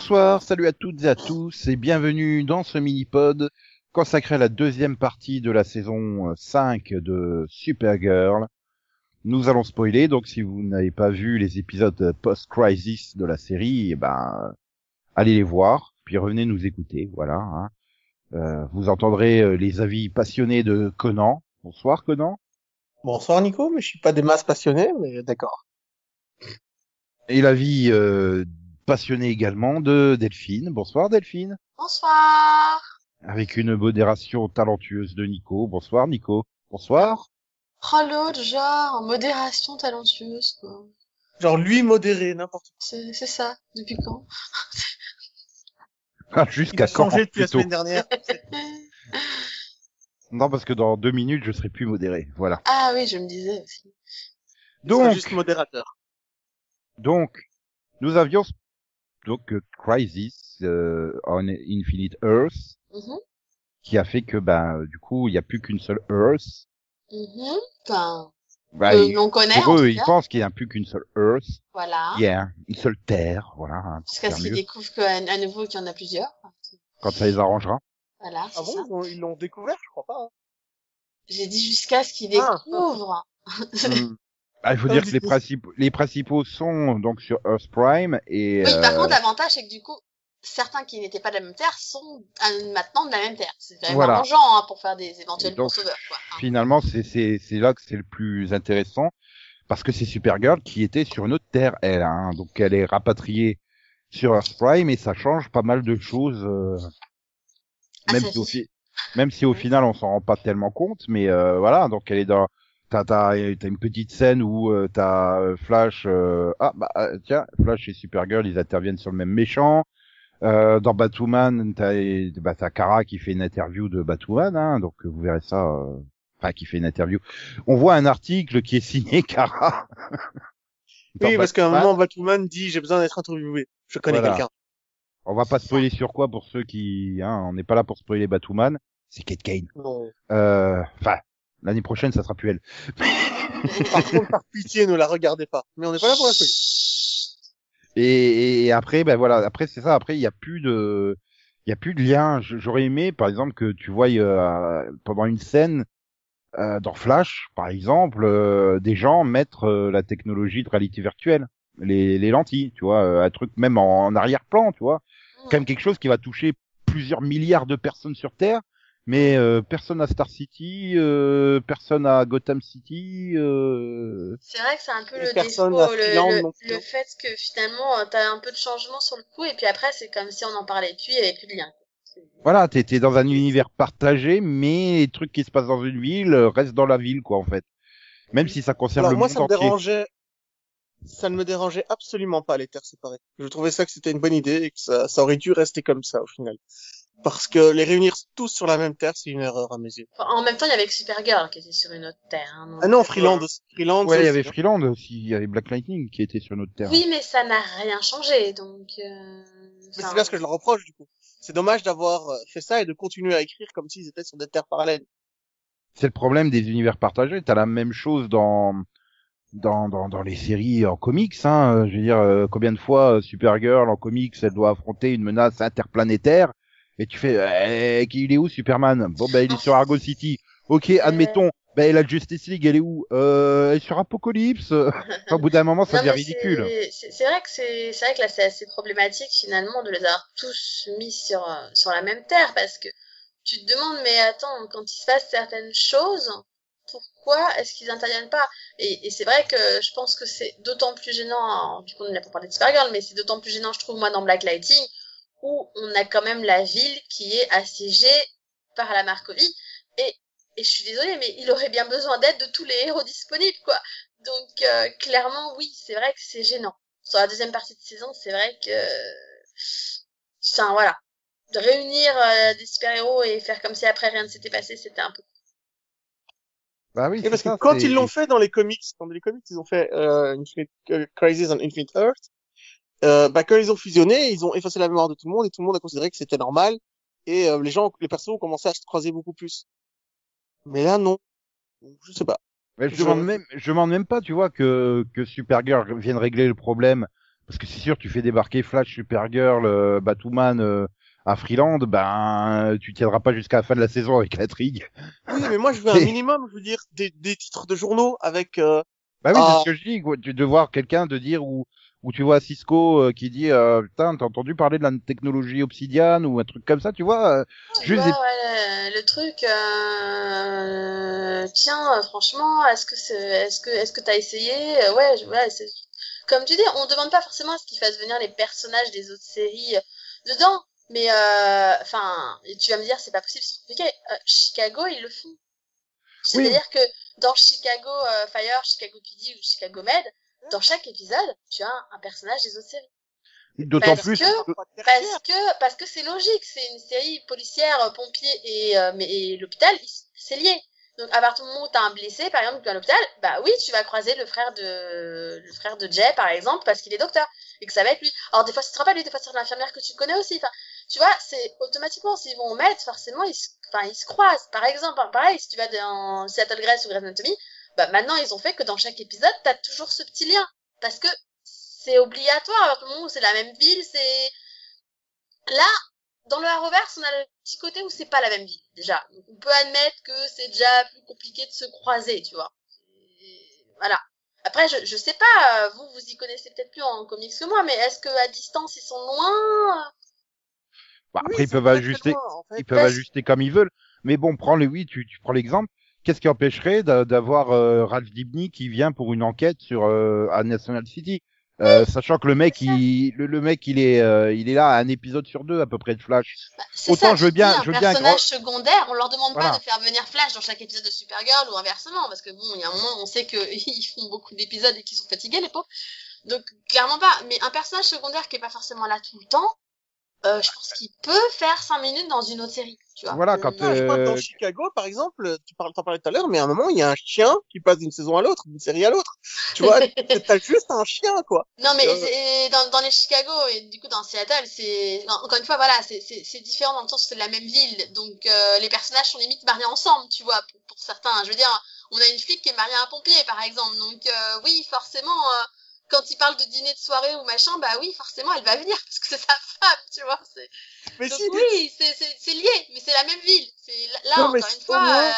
Bonsoir, salut à toutes et à tous et bienvenue dans ce mini-pod consacré à la deuxième partie de la saison 5 de Supergirl. Nous allons spoiler, donc si vous n'avez pas vu les épisodes post-crisis de la série, eh ben, allez les voir, puis revenez nous écouter, voilà. Hein. Euh, vous entendrez euh, les avis passionnés de Conan. Bonsoir Conan. Bonsoir Nico, mais je suis pas des masses passionnés, mais d'accord. Et l'avis euh, passionné également de Delphine. Bonsoir Delphine. Bonsoir. Avec une modération talentueuse de Nico. Bonsoir Nico. Bonsoir. Oh l'autre, genre, modération talentueuse, quoi. Genre lui modéré, n'importe quoi. C'est, c'est ça. Depuis quand? Ah, Jusqu'à quand changé depuis la semaine dernière. Non, parce que dans deux minutes, je serai plus modéré. Voilà. Ah oui, je me disais aussi. Donc, juste modérateur. donc, nous avions donc euh, Crisis euh, on Infinite Earth, Mhm, qui a fait que ben du coup, il n'y a plus qu'une seule Earth. mhm. Enfin, Bah, que ils- l'on connaît, en pour eux, ils pensent qu'il n'y a plus qu'une seule Earth. Voilà. Il y a une seule Terre, voilà. Jusqu'à ce qu'ils découvrent qu'à à nouveau qu'il y en a plusieurs. quand ça les arrangera. Voilà, Ah bon ça. ils l'ont- Ils l'ont découvert, je crois pas. hein. J'ai dit jusqu'à ce qu'ils Ah. découvrent. Hmm. Ah, il faut Comme dire que les principaux, les principaux sont donc sur Earth Prime et Oui, par euh, contre, l'avantage, c'est que du coup, certains qui n'étaient pas de la même terre sont euh, maintenant de la même terre. C'est quand même Voilà. arrangeant hein, pour faire des éventuels Donc, crossovers, quoi. hein. finalement, c'est c'est c'est là que c'est le plus intéressant parce que c'est Supergirl qui était sur une autre terre, elle, hein, donc elle est rapatriée sur Earth Prime et ça change pas mal de choses, euh, Ah, même si au fi- même si au final on s'en rend pas tellement compte, mais euh, voilà, donc elle est dans T'as, t'as, t'as une petite scène où euh, t'as euh, Flash, euh, ah bah euh, tiens, Flash et Supergirl, ils interviennent sur le même méchant. Euh, dans Batwoman, t'as, bah, t'as Kara qui fait une interview de Batwoman, hein, donc vous verrez ça. euh, Enfin, qui fait une interview. On voit un article qui est signé Kara. Oui, parce qu'à un moment, Batwoman dit, j'ai besoin d'être interviewé. Je connais Voilà. quelqu'un. On va pas spoiler sur quoi pour ceux qui, hein, on n'est pas là pour spoiler Batwoman. C'est Kate Kane. Euh, Enfin, l'année prochaine, ça sera plus elle. Par contre, par pitié, ne la regardez pas. Mais on n'est pas là pour la spoiler. Et, et après, ben voilà, après c'est ça. Après, il y a plus de, il y a plus de lien. J'aurais aimé, par exemple, que tu voyes euh, pendant une scène euh, dans Flash, par exemple, euh, des gens mettre la technologie de réalité virtuelle, les, les lentilles, tu vois, un truc même en, en arrière-plan, tu vois, quand même quelque chose qui va toucher plusieurs milliards de personnes sur Terre. Mais euh, personne à Star City, euh, personne à Gotham City. Euh... C'est vrai que c'est un peu Et le personne défaut, le, le, le fait que finalement euh, t'as un peu de changement sur le coup et puis après c'est comme si on en parlait plus, il y avait plus de lien. Voilà, t'es dans un univers partagé, mais les trucs qui se passent dans une ville euh, restent dans la ville, quoi, en fait. Même si ça concerne Alors le moi, monde ça me entier. dérangeait. Ça ne me dérangeait absolument pas les terres séparées. Je trouvais ça que c'était une bonne idée et que ça, ça aurait dû rester comme ça au final. Parce que les réunir tous sur la même terre, c'est une erreur à mes yeux. Enfin, en même temps, il y avait que Supergirl qui était sur une autre terre. hein, Ah non, Freeland, aussi. Freeland. Ouais, il y avait. Freeland aussi, il y avait Black Lightning qui était sur notre terre. Oui, mais ça n'a rien changé, donc. Euh... Mais c'est enfin, bien ce que je leur reproche du coup. C'est dommage d'avoir euh, fait ça et de continuer à écrire comme s'ils étaient sur des terres parallèles. C'est le problème des univers partagés. T'as la même chose dans dans dans, dans les séries en comics. Hein. Je veux dire, euh, combien de fois euh, Supergirl en comics, elle doit affronter une menace interplanétaire? Et tu fais, eh, il est où Superman? Bon ben il est sur Argo City. Ok, admettons. Ben la Justice League, elle est où? Euh, Elle est sur Apocalypse. Enfin, au bout d'un moment, ça non, devient mais ridicule. C'est vrai que c'est c'est vrai que là c'est assez problématique finalement de les avoir tous mis sur euh, sur la même terre parce que tu te demandes mais attends quand il se passe certaines choses pourquoi est-ce qu'ils interviennent pas? Et, et c'est vrai que je pense que c'est d'autant plus gênant du coup on n'a pas parlé de Supergirl mais c'est d'autant plus gênant je trouve moi dans Black Lightning où on a quand même la ville qui est assiégée par la Markovie et et je suis désolée mais il aurait bien besoin d'aide de tous les héros disponibles quoi donc euh, clairement oui c'est vrai que c'est gênant sur la deuxième partie de saison c'est vrai que enfin voilà de réunir euh, des super héros et faire comme si après rien ne s'était passé c'était un peu Bah oui. Et parce que quand ils l'ont fait dans les comics, dans les comics, ils ont fait euh, Infinite, euh, Crisis on Infinite Earth. Euh, bah quand ils ont fusionné, ils ont effacé la mémoire de tout le monde et tout le monde a considéré que c'était normal. Et euh, les gens, les persos ont commencé à se croiser beaucoup plus. Mais là, non. Je sais pas. Mais je Je- demande même, je demande même pas, tu vois, que, que Supergirl vienne régler le problème. Parce que c'est sûr, tu fais débarquer Flash, Supergirl, euh, Batwoman euh, à Freeland, ben tu tiendras pas jusqu'à la fin de la saison avec l'intrigue. Oui, mais moi je veux un minimum, je veux dire des, des titres de journaux avec. Euh... Bah oui, Ah. c'est ce que je dis. Quoi. De voir quelqu'un de dire où où tu vois Cisco euh, qui dit euh, putain t'as entendu parler de la technologie Obsidian ou un truc comme ça, tu vois. euh, Juste des- ouais, le truc, euh, tiens, euh, franchement, est-ce que c'est, est-ce que, est-ce que t'as essayé? Euh, Ouais, je- ouais, c'est, comme tu dis, on demande pas forcément à ce qu'ils fassent venir les personnages des autres séries dedans, mais enfin, tu vas me dire, c'est pas possible, c'est compliqué. Chicago, ils le font. Oui. C'est-à-dire que dans Chicago Fire, Chicago PD ou Chicago Med, dans chaque épisode, tu as un personnage des autres séries. D'autant plus. que- Parce que parce que c'est logique, c'est une série policière, euh, pompier et euh, mais et l'hôpital, c'est lié. Donc à partir du moment où t'as un blessé, par exemple, à l'hôpital, bah oui, tu vas croiser le frère de le frère de Jay, par exemple, parce qu'il est docteur et que ça va être lui. Alors des fois ce sera pas lui, des fois c'est l'infirmière que tu connais aussi. Enfin, tu vois, c'est automatiquement s'ils vont au mettre, forcément ils, se- enfin ils se croisent. Par exemple, hein, pareil, si tu vas dans Seattle Grace ou Grey's Anatomy, bah maintenant ils ont fait que dans chaque épisode t'as toujours ce petit lien parce que c'est obligatoire à partir du moment où c'est la même ville, c'est Là, dans le Arrowverse, on a le petit côté où c'est pas la même ville, déjà. Donc, on peut admettre que c'est déjà plus compliqué de se croiser, tu vois. Et Voilà. Après, je, je sais pas, euh, vous, vous y connaissez peut-être plus en comics que moi, mais est-ce que à distance, ils sont loin? Bah, Oui, après ils peuvent ajuster. loin, en fait. Ils peuvent Parce- ajuster comme ils veulent. Mais bon, prends les oui, tu, tu prends l'exemple. Qu'est-ce qui empêcherait d'a- d'avoir euh, Ralph Dibny qui vient pour une enquête sur euh, à National City, Euh, sachant que le mec, il, le, le mec, il est, euh, il est là à un épisode sur deux à peu près de Flash. Bah, Autant ça, je veux bien- je veux bien un personnage secondaire, on leur demande Voilà. pas de faire venir Flash dans chaque épisode de Supergirl ou inversement, parce que bon, il y a un moment, on sait qu'ils font beaucoup d'épisodes et qu'ils sont fatigués, les pauvres. Donc, clairement pas. Mais un personnage secondaire qui est pas forcément là tout le temps, euh, je pense qu'il peut faire 5 minutes dans une autre série, tu vois. Voilà, Euh, quand non, je crois que dans euh, Chicago, par exemple, tu parles, t'en parlais tout à l'heure, mais à un moment, il y a un chien qui passe d'une saison à l'autre, d'une série à l'autre. Tu vois, t'as juste un chien, quoi. Non, mais Euh, c'est- dans, dans les Chicago et du coup dans Seattle, c'est en- encore une fois voilà, c'est c'est c'est différent dans le sens où c'est la même ville, donc euh, les personnages sont limite mariés ensemble, tu vois, pour, pour certains. Je veux dire, on a une flic qui est mariée à un pompier, par exemple, donc euh, oui, forcément, euh, quand il parle de dîner de soirée ou machin, bah oui, forcément, elle va venir parce que c'est sa femme, tu vois. Mais Donc si, oui, c'est lié, mais c'est la même ville. C'est là Non, encore une fois. euh,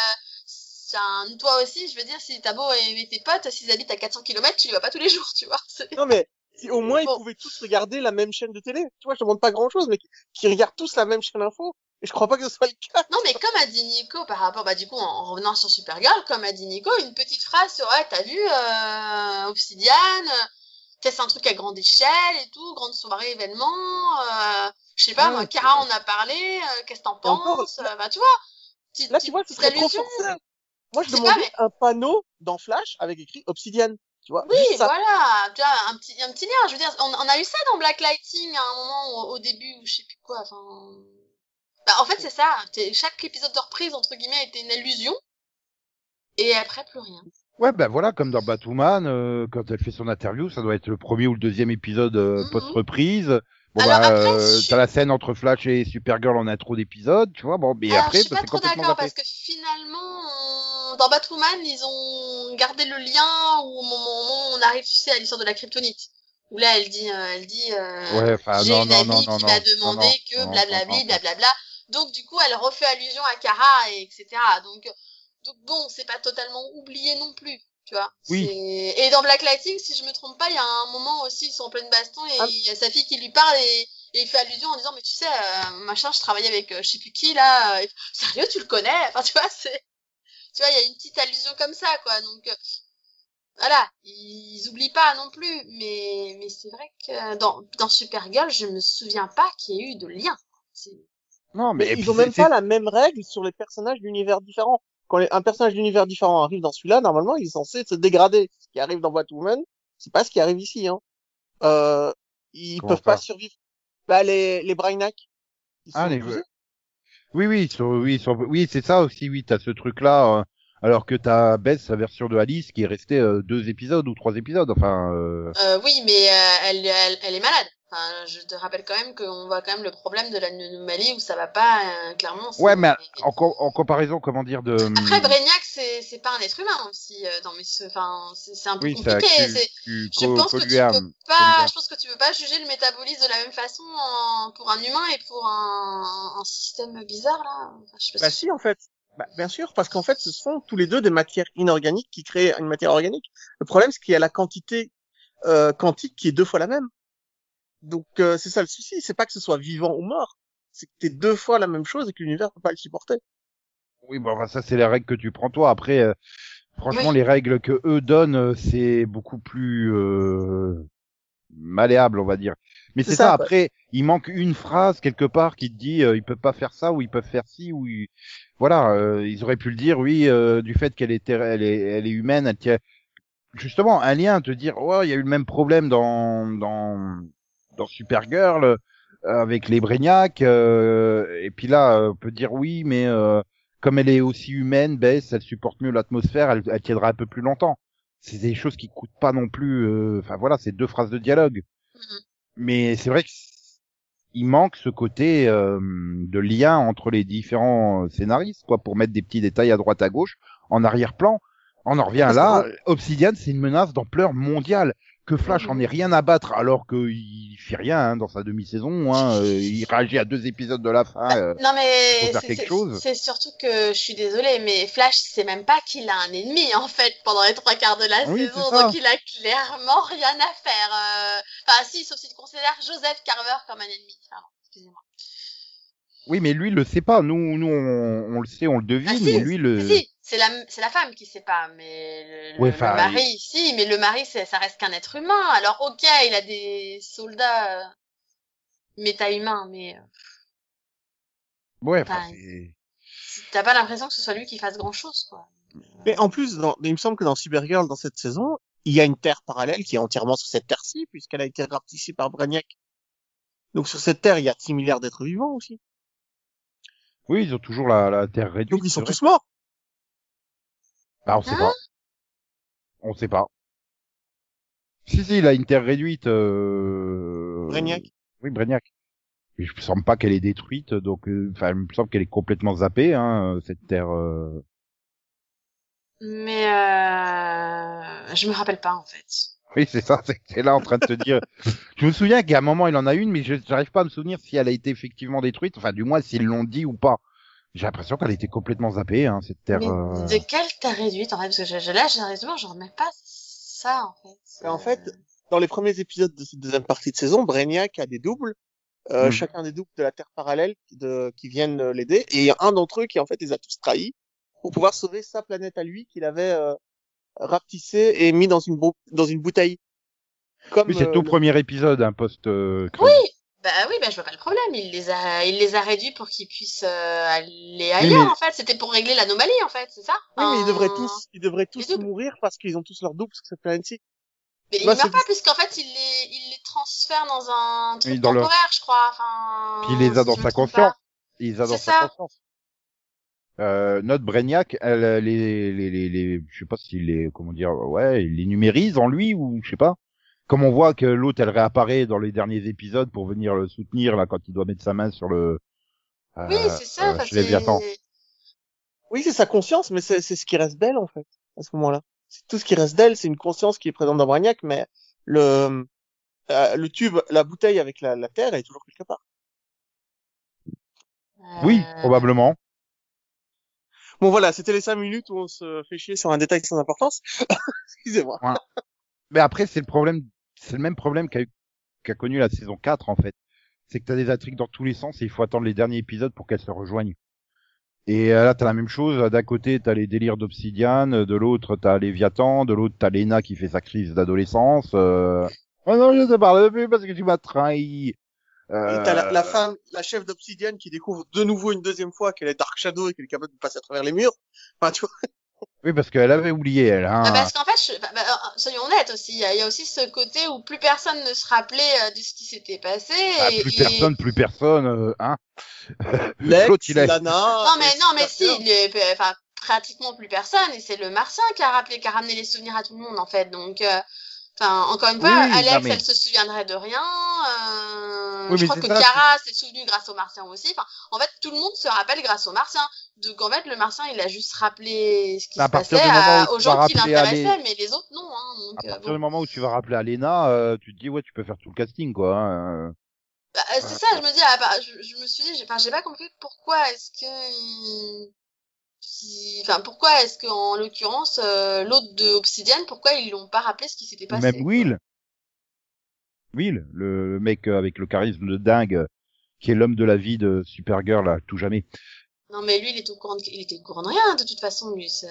un- toi aussi, je veux dire, si t'as beau aimer tes potes, s'ils habitent à 400 km, tu les vois pas tous les jours, tu vois. non, mais au moins ils pouvaient tous regarder la même chaîne de télé. Tu vois, je demande pas grand chose, mais qui- qui regardent tous la même chaîne info. Et je crois pas que ce soit le cas. Non, mais comme a dit Nico par rapport, bah du coup, en, en revenant sur Supergirl, comme a dit Nico, une petite phrase sur, ouais, t'as vu, euh, Obsidian, c'est un truc à grande échelle et tout, grande soirée, événement, euh, je sais pas, Ouais, moi, Kara en a parlé, euh, qu'est-ce que t'en penses, euh, bah tu vois, Là, tu vois, ce serait trop forcé. Moi, je demandais un panneau dans Flash avec écrit Obsidian. Tu vois, Oui, ça. voilà, tu vois, un petit, un petit lien. Je veux dire, on, on a eu ça dans Black Lighting à un moment au, au début, ou je sais plus quoi. Enfin, bah, en fait, c'est ça. Chaque épisode de reprise entre guillemets était une allusion, et après plus rien. Ouais, ben voilà, comme dans Batwoman, euh, quand elle fait son interview, ça doit être le premier ou le deuxième épisode euh, Mhm. post-reprise. Bon, Alors bah, après, euh, je- t'as la scène entre Flash et Supergirl en intro d'épisode, tu vois. Bon, mais Alors, après, je suis bah, pas trop d'accord parce que finalement, on- dans Batwoman, ils ont gardé le lien au moment où on arrive, tu sais, à l'histoire de la kryptonite. Où là, elle dit, euh, elle dit, euh, Ouais, j'ai une non, amie non, qui m'a demandé que non. blablabla. Donc, du coup, elle refait allusion à Kara, et etc. Donc, donc bon, c'est pas totalement oublié non plus, tu vois. Oui. Et dans Black Lighting, si je me trompe pas, il y a un moment aussi, ils sont en pleine baston, et Ah. il y a sa fille qui lui parle, et, et il fait allusion en disant, mais tu sais, euh, machin, je travaillais avec euh, je sais plus qui, là, euh, sérieux, tu le connais? Enfin, tu vois, c'est, tu vois, il y a une petite allusion comme ça, quoi. Donc, euh, voilà, ils oublient pas non plus, mais, mais c'est vrai que dans, dans Supergirl, je me souviens pas qu'il y ait eu de lien. Non, mais, Mais ils ont même pas la même règle sur les personnages d'univers différents. Quand les- un personnage d'univers différent arrive dans celui-là, normalement, il est censé se dégrader. Ce qui arrive dans Batwoman, c'est pas ce qui arrive ici. Hein. Euh, ils Comment peuvent pas survivre. Bah, les, les Brainiac. Ils Ah, les-. Oui, oui, sur- oui, sur- oui, c'est ça aussi, oui, t'as ce truc-là, euh, alors que t'as Beth, sa version de Alice, qui est restée euh, deux épisodes ou trois épisodes, enfin, euh, Euh, oui, mais euh, elle, elle, elle est malade. Enfin, je te rappelle quand même qu'on voit quand même le problème de l'anomalie où ça va pas, euh, clairement. Ouais, mais en, co- en comparaison, comment dire, de... Après, Brainiac, c'est c'est pas un être humain aussi. euh, dans mes, enfin, c'est c'est un peu oui, compliqué. c'est- cu- Je pense que tu peux pas, je pense que tu peux pas juger le métabolisme de la même façon en- pour un humain et pour un, un système bizarre là. Enfin, je sais pas Bah si- si, en fait. Bah, bien sûr, parce qu'en fait, ce sont tous les deux des matières inorganiques qui créent une matière organique. Le problème, c'est qu'il y a la quantité euh, quantique qui est deux fois la même. Donc euh, c'est ça le souci. C'est pas que ce soit vivant ou mort. C'est que t'es deux fois la même chose et que l'univers peut pas le supporter. Oui, bon, enfin, ça, c'est les règles que tu prends toi. Après, euh, franchement, Oui. les règles que eux donnent, euh, c'est beaucoup plus euh, malléable, on va dire. Mais C'est ça, ça, après, il manque une phrase quelque part qui te dit euh, ils peuvent pas faire ça ou ils peuvent faire ci ou ils- voilà, euh, ils auraient pu le dire oui euh, du fait qu'elle est elle est elle est humaine, elle tient justement un lien te dire ouais, il y a eu le même problème dans dans dans Supergirl euh, avec les Brainiacs euh, et puis là euh, on peut dire oui mais euh, comme elle est aussi humaine, Bess, elle supporte mieux l'atmosphère, elle, elle tiendra un peu plus longtemps. C'est des choses qui coûtent pas non plus. euh, Enfin voilà, c'est deux phrases de dialogue. Mhm. Mais c'est vrai qu'il manque ce côté euh, de lien entre les différents scénaristes, quoi, pour mettre des petits détails à droite à gauche, en arrière-plan. On en revient là. Obsidian, c'est une menace d'ampleur mondiale. Que Flash en ait rien à battre, alors qu'il fait rien hein, dans sa demi-saison. Hein, euh, il réagit à deux épisodes de la fin. euh, Non mais c'est- surtout que je suis désolée, mais Flash c'est même pas qu'il a un ennemi en fait pendant les trois quarts de la Oui, saison, donc il a clairement rien à faire. euh. Enfin si, sauf si tu considères Joseph Carver comme un ennemi. Excusez-moi. Oui, mais lui, il le sait pas. Nous, nous, on, on le sait, on le devine, Ah, si, mais lui, le. Si, c'est la c'est la femme qui sait pas, mais le, mari, si, mais le mari c'est ça reste qu'un être humain. Alors ok, il a des soldats euh, méta-humains, mais euh, Ouais, enfin, t'as pas l'impression que ce soit lui qui fasse grand chose quoi. Mais en plus, dans, il me semble que dans Supergirl, dans cette saison, il y a une Terre parallèle qui est entièrement sur cette Terre-ci, puisqu'elle a été rapetissée par Brainiac. Donc sur cette Terre, il y a 6 milliards d'êtres vivants aussi. Oui, ils ont toujours la, la terre réduite. Donc ils sont vrai. tous morts. Bah, on sait Hein? Pas. On sait pas. Si, si, il a une terre réduite. Euh... Oui. Mais je me semble pas qu'elle est détruite, donc, euh, enfin, il me semble qu'elle est complètement zappée, hein, cette terre. euh. Mais euh, je me rappelle pas en fait. Oui, c'est ça, c'est là en train de te dire. je me souviens qu'à un moment il en a une, mais je j'arrive pas à me souvenir si elle a été effectivement détruite, enfin, du moins s'ils l'ont dit ou pas. J'ai l'impression qu'elle a été complètement zappée, hein, cette terre. Mais euh. de quelle terre réduite en fait? Parce que je, je, là, sérieusement, je remets pas ça en fait. Mais en fait, dans les premiers épisodes de cette deuxième partie de saison, Brainiac a des doubles, euh, Mhm. chacun des doubles de la Terre parallèle qui, de, qui viennent euh, l'aider, et il y a un d'entre eux qui en fait les a tous trahis pour pouvoir sauver sa planète à lui qu'il avait euh, rapetissée et mis dans une, bou- dans une bouteille. Comme, Oui, c'est euh, tout le- premier épisode, un post. euh, Oui, bah oui, bah je vois pas le problème. Il les a, il les a réduits pour qu'ils puissent euh, aller ailleurs mais- en fait. C'était pour régler l'anomalie en fait, c'est ça? Oui, mais ils devraient tous, ils devraient tous mourir parce qu'ils ont tous leur double sur cette planète-ci. Mais ils Moi, meurent pas puisqu'en fait, il les, il les transfère dans un truc Oui, dans leur- temporaire, je crois. Enfin. Puis il les a si dans sa conscience. pas. Ils adorent C'est sa ça. conscience. Euh, notre Brainiac, elle, elle, les, les, les, les, je sais pas s'il les, comment dire, ouais, il les numérise en lui ou je sais pas. Comme on voit que l'autre, elle réapparaît dans les derniers épisodes pour venir le soutenir là quand il doit mettre sa main sur le. euh, Oui, c'est ça. euh, c'est- Oui, c'est sa conscience, mais c'est c'est ce qui reste d'elle en fait à ce moment-là. C'est tout ce qui reste d'elle, c'est une conscience qui est présente dans Brainiac, mais le euh, le tube, la bouteille avec la, la terre, elle est toujours quelque part. Oui, Euh, probablement. Bon voilà, c'était les cinq minutes où on se fait chier sur un détail sans importance. Excusez-moi. Mais après, c'est le problème, c'est le même problème qu'a eu- qu'a connu la saison 4 en fait. C'est que t'as des intrigues dans tous les sens et il faut attendre les derniers épisodes pour qu'elles se rejoignent. Et euh, là, t'as la même chose. D'un côté, t'as les délires d'Obsidian, de l'autre, t'as Léviathan, de l'autre, t'as Lena qui fait sa crise d'adolescence. Euh... Oh non, je te parle plus parce que tu m'as trahi. Euh... Et t'as la, la femme, la chef d'Obsidian qui découvre de nouveau une deuxième fois qu'elle est Dark Shadow et qu'elle est capable de passer à travers les murs. Enfin, tu vois. Oui, parce qu'elle avait oublié, elle. Hein. Bah, parce qu'en fait, je- bah, bah, euh, soyons honnêtes aussi, il y, a il y a aussi ce côté où plus personne ne se rappelait euh, de ce qui s'était passé. Ah, et, plus et- personne, plus personne, euh, hein. Lex, L'autre, il a- Lana. Non mais non mais si, il est- enfin pratiquement plus personne et c'est le Martien qui a rappelé, qui a ramené les souvenirs à tout le monde en fait. Donc, euh, enfin encore une fois, Oui, Alex, mais- elle se souviendrait de rien. Oui, je crois que ça, Kara s'est souvenu grâce aux Martiens aussi. Enfin, en fait, tout le monde se rappelle grâce aux Martiens. Donc en fait, le Martien, il a juste rappelé ce qui À se passait à- aux gens qui l'intéressaient, mais les autres non. Hein, donc, À euh, partir bon. du moment où tu vas rappeler Alena, euh, tu te dis ouais, tu peux faire tout le casting quoi. hein. Bah, euh, c'est ça, je me dis, ah, bah, je, je me suis dit, j'ai pas compris pourquoi est-ce que, enfin, pourquoi est-ce que, en l'occurrence, euh, l'autre de Obsidian, pourquoi ils l'ont pas rappelé ce qui s'était passé. même. Will. Will, le, le mec euh, avec le charisme de dingue, euh, qui est l'homme de la vie de Supergirl à tout jamais. Non, mais lui, il était au courant de, il était au courant de rien, de toute façon, lui, ça,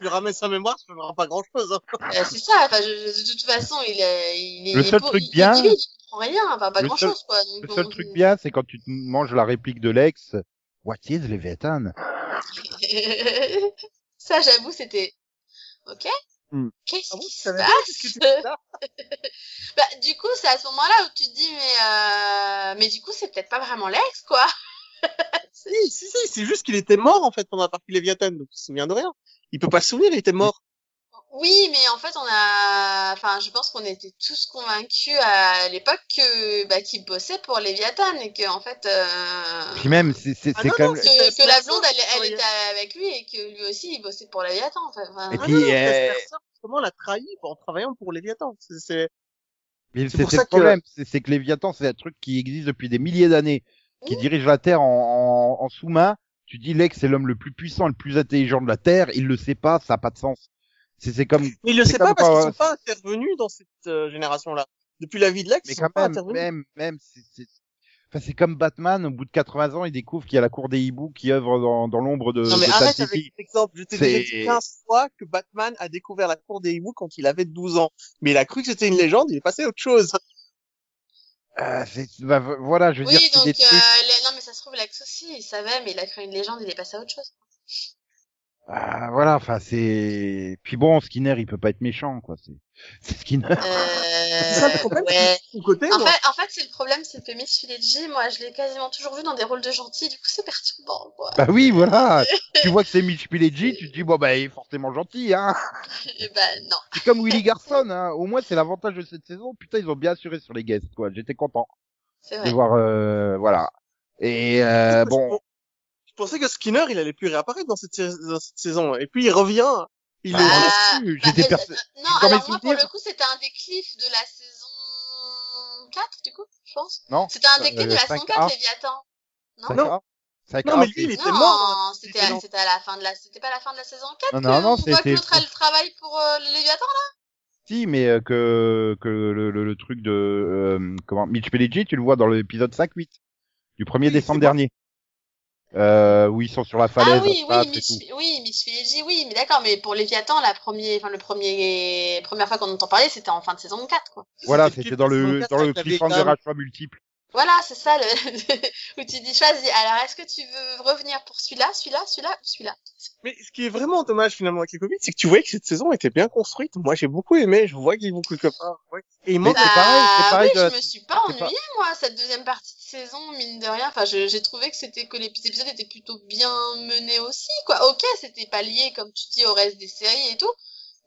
tu ramènes sa mémoire, ça ne fera pas grand chose. Hein. Euh, c'est ça, enfin, je- je- de toute façon, il est, il est, Le il est seul beau- truc il- bien- il, il comprend rien, enfin, pas Le grand seul- chose, quoi. Donc, Le seul truc bien, c'est quand tu te manges la réplique de Lex. What is Leviathan? ça, j'avoue, c'était, ok. Hmm. Qu'est-ce Ah bon, qui se passe? Bah, du coup, c'est à ce moment-là où tu te dis, mais, euh, mais du coup, c'est peut-être pas vraiment l'ex, quoi. Si, si, si, c'est juste qu'il était mort en fait pendant la partie Léviathan, donc il se souvient de rien. Il peut pas se souvenir, il était mort. Oui, mais en fait, on a, enfin, je pense qu'on était tous convaincus à l'époque que, bah, qu'il bossait pour Léviathan et que, en fait, euh, Puis même, c'est c'est Ah même. que, que la blonde, elle, elle était avec lui et que lui aussi, il bossait pour Léviathan, en fait. Enfin, Et Ah puis, non, non, euh, justement, l'a trahi en travaillant pour Léviathan. C'est, c'est... Mais C'est c'est pour ça le que- problème, c'est c'est que Léviathan, c'est un truc qui existe depuis des milliers d'années, qui dirige la Terre en, en, en sous-main. Tu dis Lex c'est l'homme le plus puissant, le plus intelligent de la Terre, il le sait pas, ça a pas de sens. C'est c'est comme, Mais il le sait pas parce qu'ils sont pas intervenus dans cette euh, génération-là. Depuis la vie de Lex, mais ils sont quand pas même, intervenus. même, même, c'est c'est- enfin, c'est comme Batman, au bout de 80 ans, il découvre qu'il y a la cour des hiboux qui œuvre dans, dans l'ombre de, Non mais de arrête avec cet exemple. Je t'ai dit 15 fois que Batman a découvert la cour des hiboux quand il avait 12 ans. Mais il a cru que c'était une légende, il est passé à autre chose. Euh, c'est- bah, voilà, je veux oui, dire, c'est donc, des euh, trucs. les- non, mais ça se trouve, l'ex aussi, il savait, mais il a créé une légende, il est passé à autre chose. Ah, voilà, enfin c'est. Puis bon, Skinner, il peut pas être méchant, quoi. C'est c'est Skinner. C'est ça le Euh, problème. ouais. Son côté, En fait, en fait, c'est le problème, c'est que Miss Fileggi, moi, je l'ai quasiment toujours vu dans des rôles de gentil, du coup, c'est perturbant, quoi. Bah oui, voilà. tu vois que c'est Mitch Pileggi, tu te dis bon bah il est forcément gentil, hein. Bah, non. C'est comme Willy Garson, hein. Au moins c'est l'avantage de cette saison. Putain, ils ont bien assuré sur les guests, quoi. J'étais content C'est de vrai. voir, euh, voilà. Et euh, bon, Je pensais que Skinner, il allait plus réapparaître dans cette, dans cette saison. Et puis il revient. Il Bah, est- Ah, dessus, bah, j'étais perso- euh, Non, alors moi, pour le coup, c'était un des cliffs de la saison 4, du coup, je pense. non. C'était un des cliffs Euh, de la 5A. saison 4, Léviathan. Non? Non. Non, mais lui, il était non, mort. c'était à, c'était à la fin de la, c'était pas la fin de la saison 4 Non, que non, non, on voit que l'autre, elle travaille pour euh, le Léviathan, là? Si, mais euh, que que le, le, le truc de euh, comment Mitch Pileggi, tu le vois dans l'épisode 5-8 du 1er Oui, décembre dernier. Euh, où ils sont sur la falaise, Ah oui, oui, Miss, tout. oui, Miss Fileggi, oui, mais d'accord, mais pour Léviathan, la première, enfin, le premier, première fois qu'on entend parler, c'était en fin de saison 4, quoi. Voilà, C'était dans le 4 dans le cliffhanger à choix multiple. Voilà, c'est ça, le, où tu dis choisis. Alors, est-ce que tu veux revenir pour celui-là, celui-là, celui-là ou celui-là? Mais ce qui est vraiment dommage finalement avec les Covid, c'est que tu voyais que cette saison était bien construite. Moi, j'ai beaucoup aimé. Je vois qu'il y a beaucoup de copains. Ouais. Et il manque. c'est pareil, c'est pareil oui, de je me suis pas ennuyée, moi, cette deuxième partie de saison, mine de rien. Enfin, j'ai trouvé que c'était, que les épisodes étaient plutôt bien menés aussi, quoi. Ok, c'était pas lié, comme tu dis, au reste des séries et tout.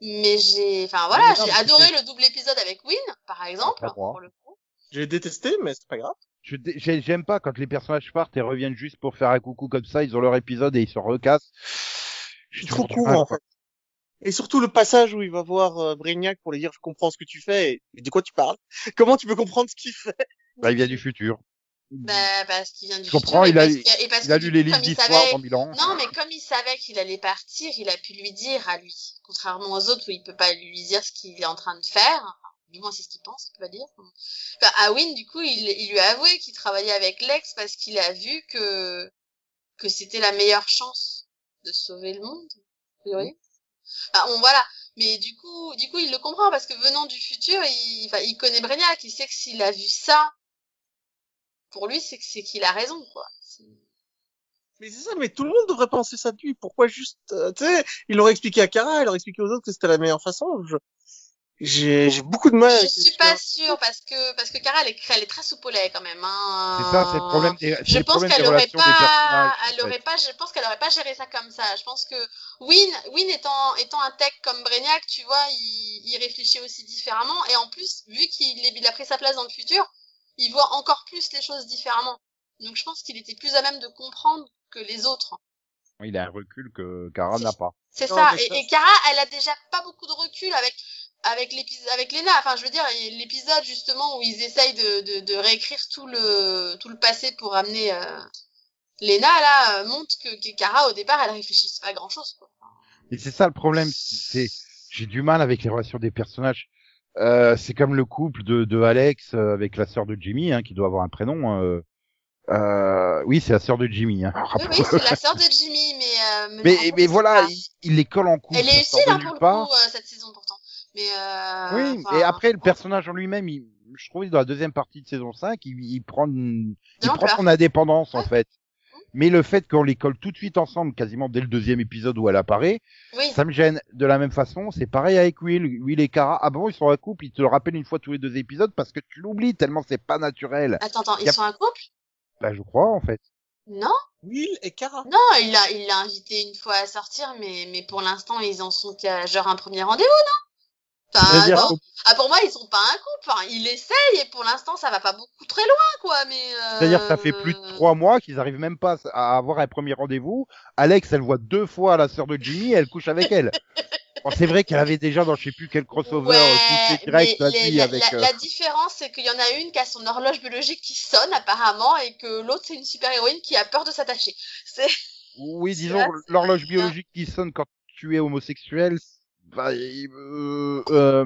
Mais j'ai, enfin voilà, j'ai adoré le double épisode avec Win, par exemple, moi. pour le coup. J'ai détesté, mais c'est pas grave. Je J'aime pas quand les personnages partent et reviennent juste pour faire un coucou comme ça, ils ont leur épisode et ils se recassent. Je suis trop en fait. Et surtout le passage où il va voir euh, Brainiac pour lui dire je comprends ce que tu fais. Et, mais de quoi tu parles Comment tu peux comprendre ce qu'il fait? Bah, il vient du futur. Bah, parce qu'il vient du Je comprends, futur. il a- et parce que- et parce Il a que lu les livres d'histoire savait- dans Milan. Non, mais comme il savait qu'il allait partir, il a pu lui dire à lui. Contrairement aux autres où il peut pas lui dire ce qu'il est en train de faire. Enfin, du moins, c'est ce qu'il pense, il peut pas dire. Enfin, à Win, du coup, il, il lui a avoué qu'il travaillait avec Lex parce qu'il a vu que, que c'était la meilleure chance de sauver le monde. a priori. Enfin, on, voilà. Mais du coup, du coup, il le comprend parce que venant du futur, il, enfin, il connaît Brainiac, il sait que s'il a vu ça, pour lui, c'est qu'il a raison, quoi. Mais c'est ça, mais tout le monde devrait penser ça de lui. Pourquoi juste, euh, tu sais, il l'aurait expliqué à Kara, il aurait expliqué aux autres que c'était la meilleure façon. J'ai, beaucoup de mal. Je suis pas sûre parce que parce que Kara elle est, elle est très lait quand même. Hein. C'est ça, c'est le problème des, Je pense qu'elle aurait pas, elle aurait pas, je pense qu'elle aurait pas géré ça comme ça. Je pense que Win, Win étant étant un tech comme Brainiac, tu vois, il, il réfléchit aussi différemment et en plus vu qu'il il a pris sa place dans le futur, il voit encore plus les choses différemment. Donc je pense qu'il était plus à même de comprendre que les autres. Il a un recul que Kara n'a pas. C'est ça. Et, et Kara, elle a déjà pas beaucoup de recul avec avec l'épisode avec Lena. Enfin, je veux dire, l'épisode justement où ils essayent de, de, de réécrire tout le tout le passé pour amener euh, Lena là euh, montre que, que Kara au départ, elle réfléchisse pas à grand chose. Quoi. Et c'est ça le problème, c'est j'ai du mal avec les relations des personnages. Euh, c'est comme le couple de, de Alex euh, avec la sœur de Jimmy, hein, qui doit avoir un prénom. Euh, euh, oui, c'est la sœur de Jimmy. Hein, Oui, oui, c'est la sœur de Jimmy, mais euh, mais mais voilà, il, il les colle en couple. Elle est utile hein, pour le part. coup euh, cette saison pourtant. Mais euh, Oui, enfin, et après le personnage en lui-même, il, je trouve dans la deuxième partie de saison 5, il, il prend une- il prend son indépendance en fait. Mais le fait qu'on les colle tout de suite ensemble, quasiment dès le deuxième épisode où elle apparaît, Oui. ça me gêne. De la même façon, c'est pareil avec Will. Will et Kara, ah bon, ils sont un couple, ils te le rappellent une fois tous les deux épisodes parce que tu l'oublies tellement c'est pas naturel. Attends, attends, ils a- sont un couple? Bah je crois en fait. Non, Will et Kara. non, il l'a, il l'a invité une fois à sortir, mais mais pour l'instant ils en sont qu'à genre un premier rendez-vous, non? Enfin, C'est-à-dire non. qu'au- ah pour moi ils sont pas un couple. Enfin, il essaye et pour l'instant ça va pas beaucoup très loin, quoi. Mais euh... C'est-à-dire ça fait plus de trois mois qu'ils arrivent même pas à avoir un premier rendez-vous. Alex, elle voit deux fois la sœur de Jimmy, elle couche avec elle. Bon, c'est vrai qu'elle avait déjà dans je sais plus quel crossover Ouais, euh, tous direct la la, avec. la- euh, la différence, c'est qu'il y en a une qui a son horloge biologique qui sonne apparemment et que l'autre c'est une super héroïne qui a peur de s'attacher. C'est Oui, disons, l'horloge biologique qui sonne quand tu es homosexuel, bah, euh, euh,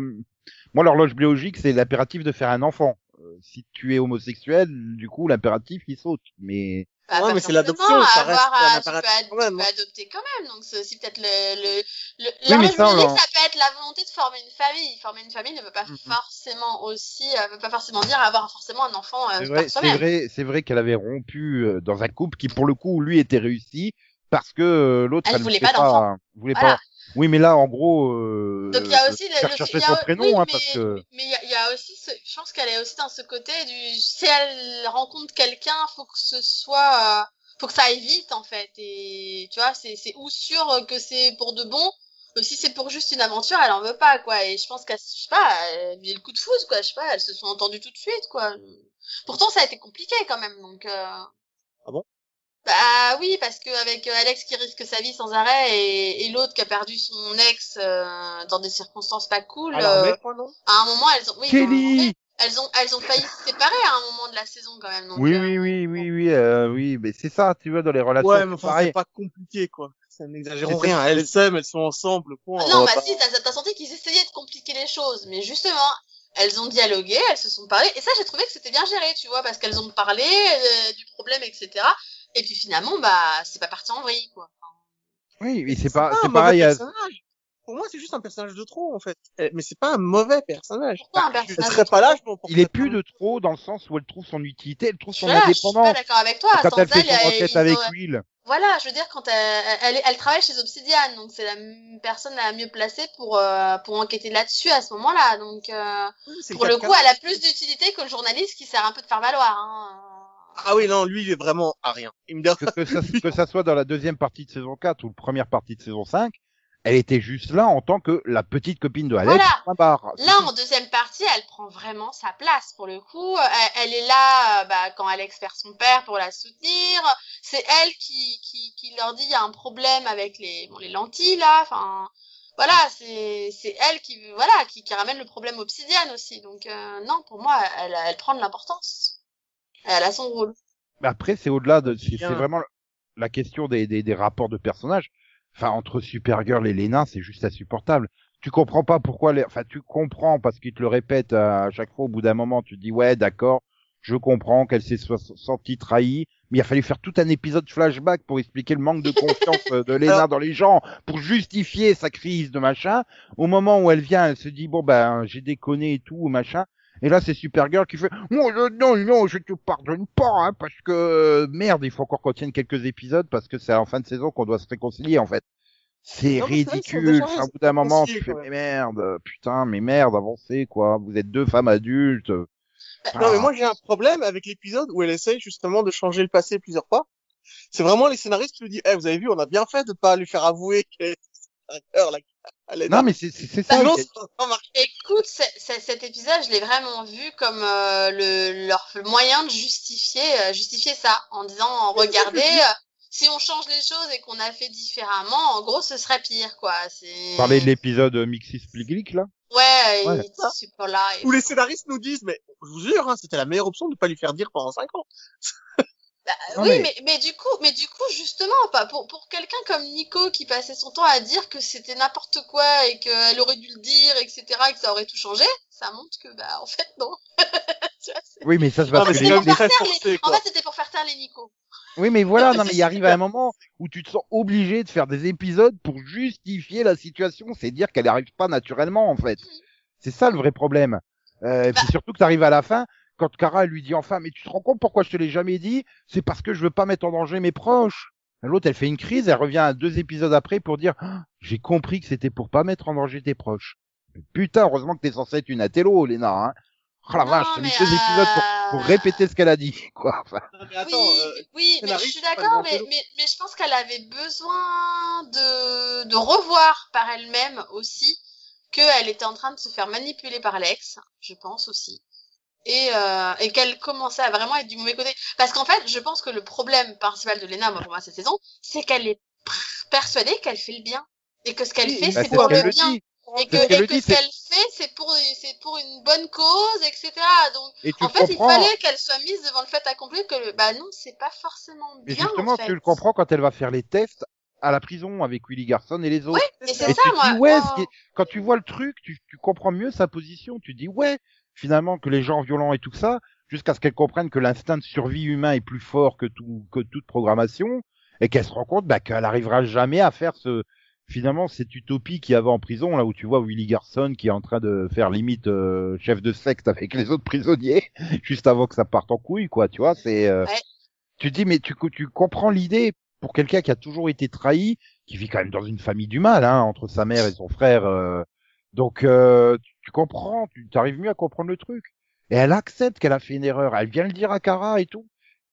moi, l'horloge biologique, c'est l'impératif de faire un enfant. Euh, si tu es homosexuel, du coup, l'impératif, il saute. Mais Bah, Ouais, pas mais c'est l'adoption, ça reste un tu peux, ad- tu peux hein. adopter quand même, donc c'est aussi peut-être le, le, le mais l'horloge ça, l'en- ça peut être la volonté de former une famille. Former une famille ne veut pas Mhm. forcément aussi, euh, veut pas forcément dire avoir forcément un enfant euh, c'est vrai, c'est vrai, c'est vrai qu'elle avait rompu euh, dans un couple qui, pour le coup, lui, était réussi parce que euh, l'autre, Elle ne voulait voulait pas d'enfant. voulait Voilà. pas. Oui, mais là, en gros, euh, Donc il y a aussi le, chercher il y a- son prénom, oui, hein, mais, parce que. mais il y a, il y a aussi ce, je pense qu'elle est aussi dans ce côté du si elle rencontre quelqu'un, faut que ce soit euh, faut que ça aille vite en fait. Et tu vois c'est c'est ou sûr que c'est pour de bon ou si c'est pour juste une aventure elle en veut pas quoi. Et je pense qu'elle je sais pas elle a eu le coup de foudre quoi. Je sais pas elles se sont entendues tout de suite quoi. Pourtant ça a été compliqué quand même donc euh... Ah bon? Bah oui parce que avec euh, Alex qui risque sa vie sans arrêt et, et l'autre qui a perdu son ex euh, dans des circonstances pas cool Alors, euh, mais quoi, non à un moment elles ont oui, Kelly elles ont elles ont failli se séparer à un moment de la saison quand même donc, Oui, euh, oui, oui, oui, oui, euh, oui, mais c'est ça, tu vois, dans les relations. Ouais, mais c'est enfin, pareil. c'est pas compliqué, quoi. Ça n'exagérons C'est- rien. Elles s'aiment, elles sont ensemble, point. Ah On non, bah pas- si, t'as t'as senti qu'ils essayaient de compliquer les choses, mais justement, elles ont dialogué, elles se sont parlé, et ça, j'ai trouvé que c'était bien géré, tu vois, parce qu'elles ont parlé euh, du problème, etc. Et puis finalement, bah, c'est pas parti en vrille, quoi. Oui, mais c'est C'est pas, c'est mauvais pareil. à- personnage. Pour moi, c'est juste un personnage de trop, en fait. Eh, Mais c'est pas un mauvais personnage. Pourquoi un Je personnage serais de pas là, je m'en Il est plus de trop dans le sens où elle trouve son utilité, elle trouve Je son là, je suis pas indépendance. d'accord avec toi. Quand sans elle fait elle, son avec Will. Voilà, je veux dire, quand elle, elle, elle travaille chez Obsidian, donc c'est la personne la mieux placée pour, euh, pour enquêter là-dessus à ce moment-là. Donc, euh, Oui, pour le coup, elle a plus d'utilité que le journaliste qui sert un peu de faire valoir. Hein. Ah oui, non, lui, il est vraiment à rien. Il me dit, Que, que, ça, que ça soit dans la deuxième partie de saison 4 ou la première partie de saison 5, elle était juste là en tant que la petite copine de Alex. Voilà. barre. Là, en deuxième partie, elle prend vraiment sa place pour le coup. Elle, elle est là euh, bah, quand Alex perd son père pour la soutenir. C'est elle qui, qui, qui leur dit il y a un problème avec les, bon, les lentilles là. Enfin, voilà, c'est c'est elle qui voilà qui, qui ramène le problème obsidienne aussi. Donc euh, non, pour moi, elle, elle prend de l'importance. Elle a son rôle. Mais après, c'est au-delà de, c'est vraiment la question des, des, des rapports de personnages. Enfin, entre Supergirl et Lena, c'est juste insupportable. Tu comprends pas pourquoi les, enfin, tu comprends parce qu'ils te le répètent à chaque fois au bout d'un moment, tu te dis, ouais, d'accord, je comprends qu'elle s'est so- sentie trahie, mais il a fallu faire tout un épisode flashback pour expliquer le manque de confiance euh, de Lena Alors- dans les gens, pour justifier sa crise de machin. Au moment où elle vient, elle se dit, bon, ben, j'ai déconné et tout, machin. Et là, c'est Supergirl qui fait non, non, non, non, je te pardonne pas, hein, parce que merde, il faut encore qu'on tienne quelques épisodes parce que c'est en fin de saison qu'on doit se réconcilier en fait. C'est Non, ridicule. Au bout d'un moment, tu fais mais merde, putain, mais merde, avancez quoi. Vous êtes deux femmes adultes. Non, Ah. mais moi, j'ai un problème avec l'épisode où elle essaye justement de changer le passé plusieurs fois. C'est vraiment les scénaristes qui lui disent, eh, vous avez vu, on a bien fait de pas lui faire avouer qu'elle est un Non, mais c'est ça. non. Écoute, cet épisode, je l'ai vraiment vu comme euh, le, leur moyen de justifier, euh, justifier ça, en disant, regardez, euh, si on change les choses et qu'on a fait différemment, en gros, ce serait pire, quoi. Parler de l'épisode Mixis Pliglic, là? Ouais, Ouais. il super là. et- Tous les scénaristes nous disent, mais je vous jure, hein, c'était la meilleure option de pas lui faire dire pendant 5 ans. Bah, oui, mais- mais... Mais, du coup, mais du coup, justement, pas pour pour quelqu'un comme Nico qui passait son temps à dire que c'était n'importe quoi et qu'elle aurait dû le dire, etc., et que ça aurait tout changé, ça montre que bah en fait non. Vois, c'est- Oui, mais ça passe mais que c'est les- pour faire forcé, En fait, c'était pour faire taire les Nico. Oui, mais voilà, non, mais c'est il arrive à un moment où tu te sens obligé de faire des épisodes pour justifier la situation. C'est dire qu'elle n'arrive pas naturellement, en fait. C'est ça le vrai problème. Euh, et puis surtout que tu arrives à la fin, quand Kara elle lui dit enfin, mais tu te rends compte pourquoi je te l'ai jamais dit? C'est parce que je veux pas mettre en danger mes proches. L'autre, elle fait une crise, elle revient deux épisodes après pour dire Ah, j'ai compris que c'était pour pas mettre en danger tes proches. Putain, heureusement que t'es censé être une athélo, Léna. Hein. Oh la Non, vache, mis mais, deux épisodes pour, euh, pour répéter ce qu'elle a dit, quoi. Enfin, Non, mais attends, oui, euh, oui, mais je suis d'accord, mais, mais, mais je pense qu'elle avait besoin de, de revoir par elle-même aussi qu'elle était en train de se faire manipuler par Lex, je pense aussi. Et, euh, et qu'elle commençait à vraiment être du mauvais côté. Parce qu'en fait, je pense que le problème principal de Lena, moi, pour moi, cette saison, c'est qu'elle est persuadée qu'elle fait le bien. Et que ce qu'elle Oui, fait, bah, c'est pour le bien. dit. Et que, C'est ce qu'elle et que dit, ce qu'elle fait, c'est pour, c'est pour une bonne cause, etc. Donc, Et en fait, il fallait qu'elle soit mise devant le fait accompli que, bah non, c'est pas forcément Mais bien. justement, en fait. tu le comprends quand elle va faire les tests à la prison avec Willy Garson et les autres. Ouais, mais c'est ça, tu moi. dis, ouais, quand tu vois le truc, tu, tu comprends mieux sa position. Tu dis, ouais, finalement, que les gens violents et tout ça, jusqu'à ce qu'elle comprenne que l'instinct de survie humain est plus fort que tout, que toute programmation, et qu'elle se rend compte, bah, qu'elle arrivera jamais à faire ce, finalement, cette utopie qu'il y avait en prison, là où tu vois Willy Garson qui est en train de faire limite euh, chef de secte avec les autres prisonniers, juste avant que ça parte en couille, quoi, tu vois, c'est, euh, Ouais. tu dis, mais tu, tu comprends l'idée pour quelqu'un qui a toujours été trahi, qui vit quand même dans une famille du mal, hein, entre sa mère et son frère. euh, donc, euh, tu, tu comprends, tu arrives mieux à comprendre le truc. Et elle accepte qu'elle a fait une erreur. Elle vient le dire à Kara et tout.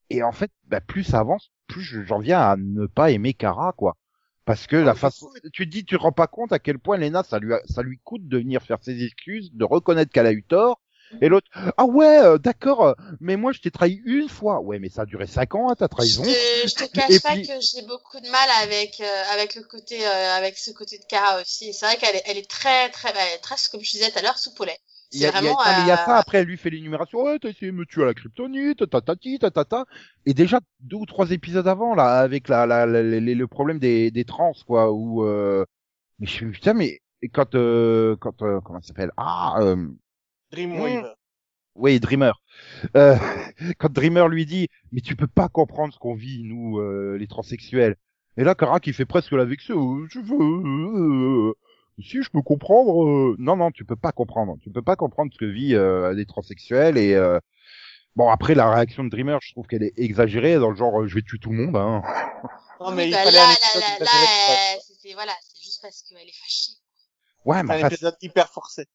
Et en fait, bah, plus ça avance, plus je- j'en viens à ne pas aimer Kara, quoi. Parce que la mais façon, tu te dis, tu te rends pas compte à quel point Lena, ça lui, a- ça lui coûte de venir faire ses excuses, de reconnaître qu'elle a eu tort. Et l'autre, ah ouais, euh, d'accord, euh, mais moi je t'ai trahi une fois. Ouais, mais ça a duré cinq ans, hein, ta trahison. Je te, je te cache Et pas puis- que j'ai beaucoup de mal avec euh, avec le côté euh, avec ce côté de Kara aussi. C'est vrai qu'elle est elle est très très bah, elle est très comme je disais tout à l'heure sous poulet. Il y, a, C'est il y a- vraiment non, mais il y a euh, ça, après elle lui fait l'énumération, ouais, t'as essayé de me tuer à la kryptonite, tatati, tatata. Et déjà, deux ou trois épisodes avant, là, avec la, la, la- le problème des, des trans, quoi, où, euh... mais je me putain, mais, quand, euh, quand, euh, comment ça s'appelle? Ah, euh, Dreamweaver. oui, Dreamer. Euh, quand Dreamer lui dit, mais tu peux pas comprendre ce qu'on vit, nous, euh, les transsexuels. Et là, Kara qui fait presque la vexée, euh, je veux, euh, si je peux comprendre, euh, non, non, tu peux pas comprendre. Tu peux pas comprendre ce que vit euh, les transsexuels et, euh, bon, après, la réaction de Dreamer, je trouve qu'elle est exagérée, dans le genre, euh, je vais tuer tout le monde, hein. Non, oui, mais il bah, fallait là, un là, épisode là, là, euh, voilà, c'est juste parce qu'elle est fâchée. Ouais, mais épisode hyper forcé.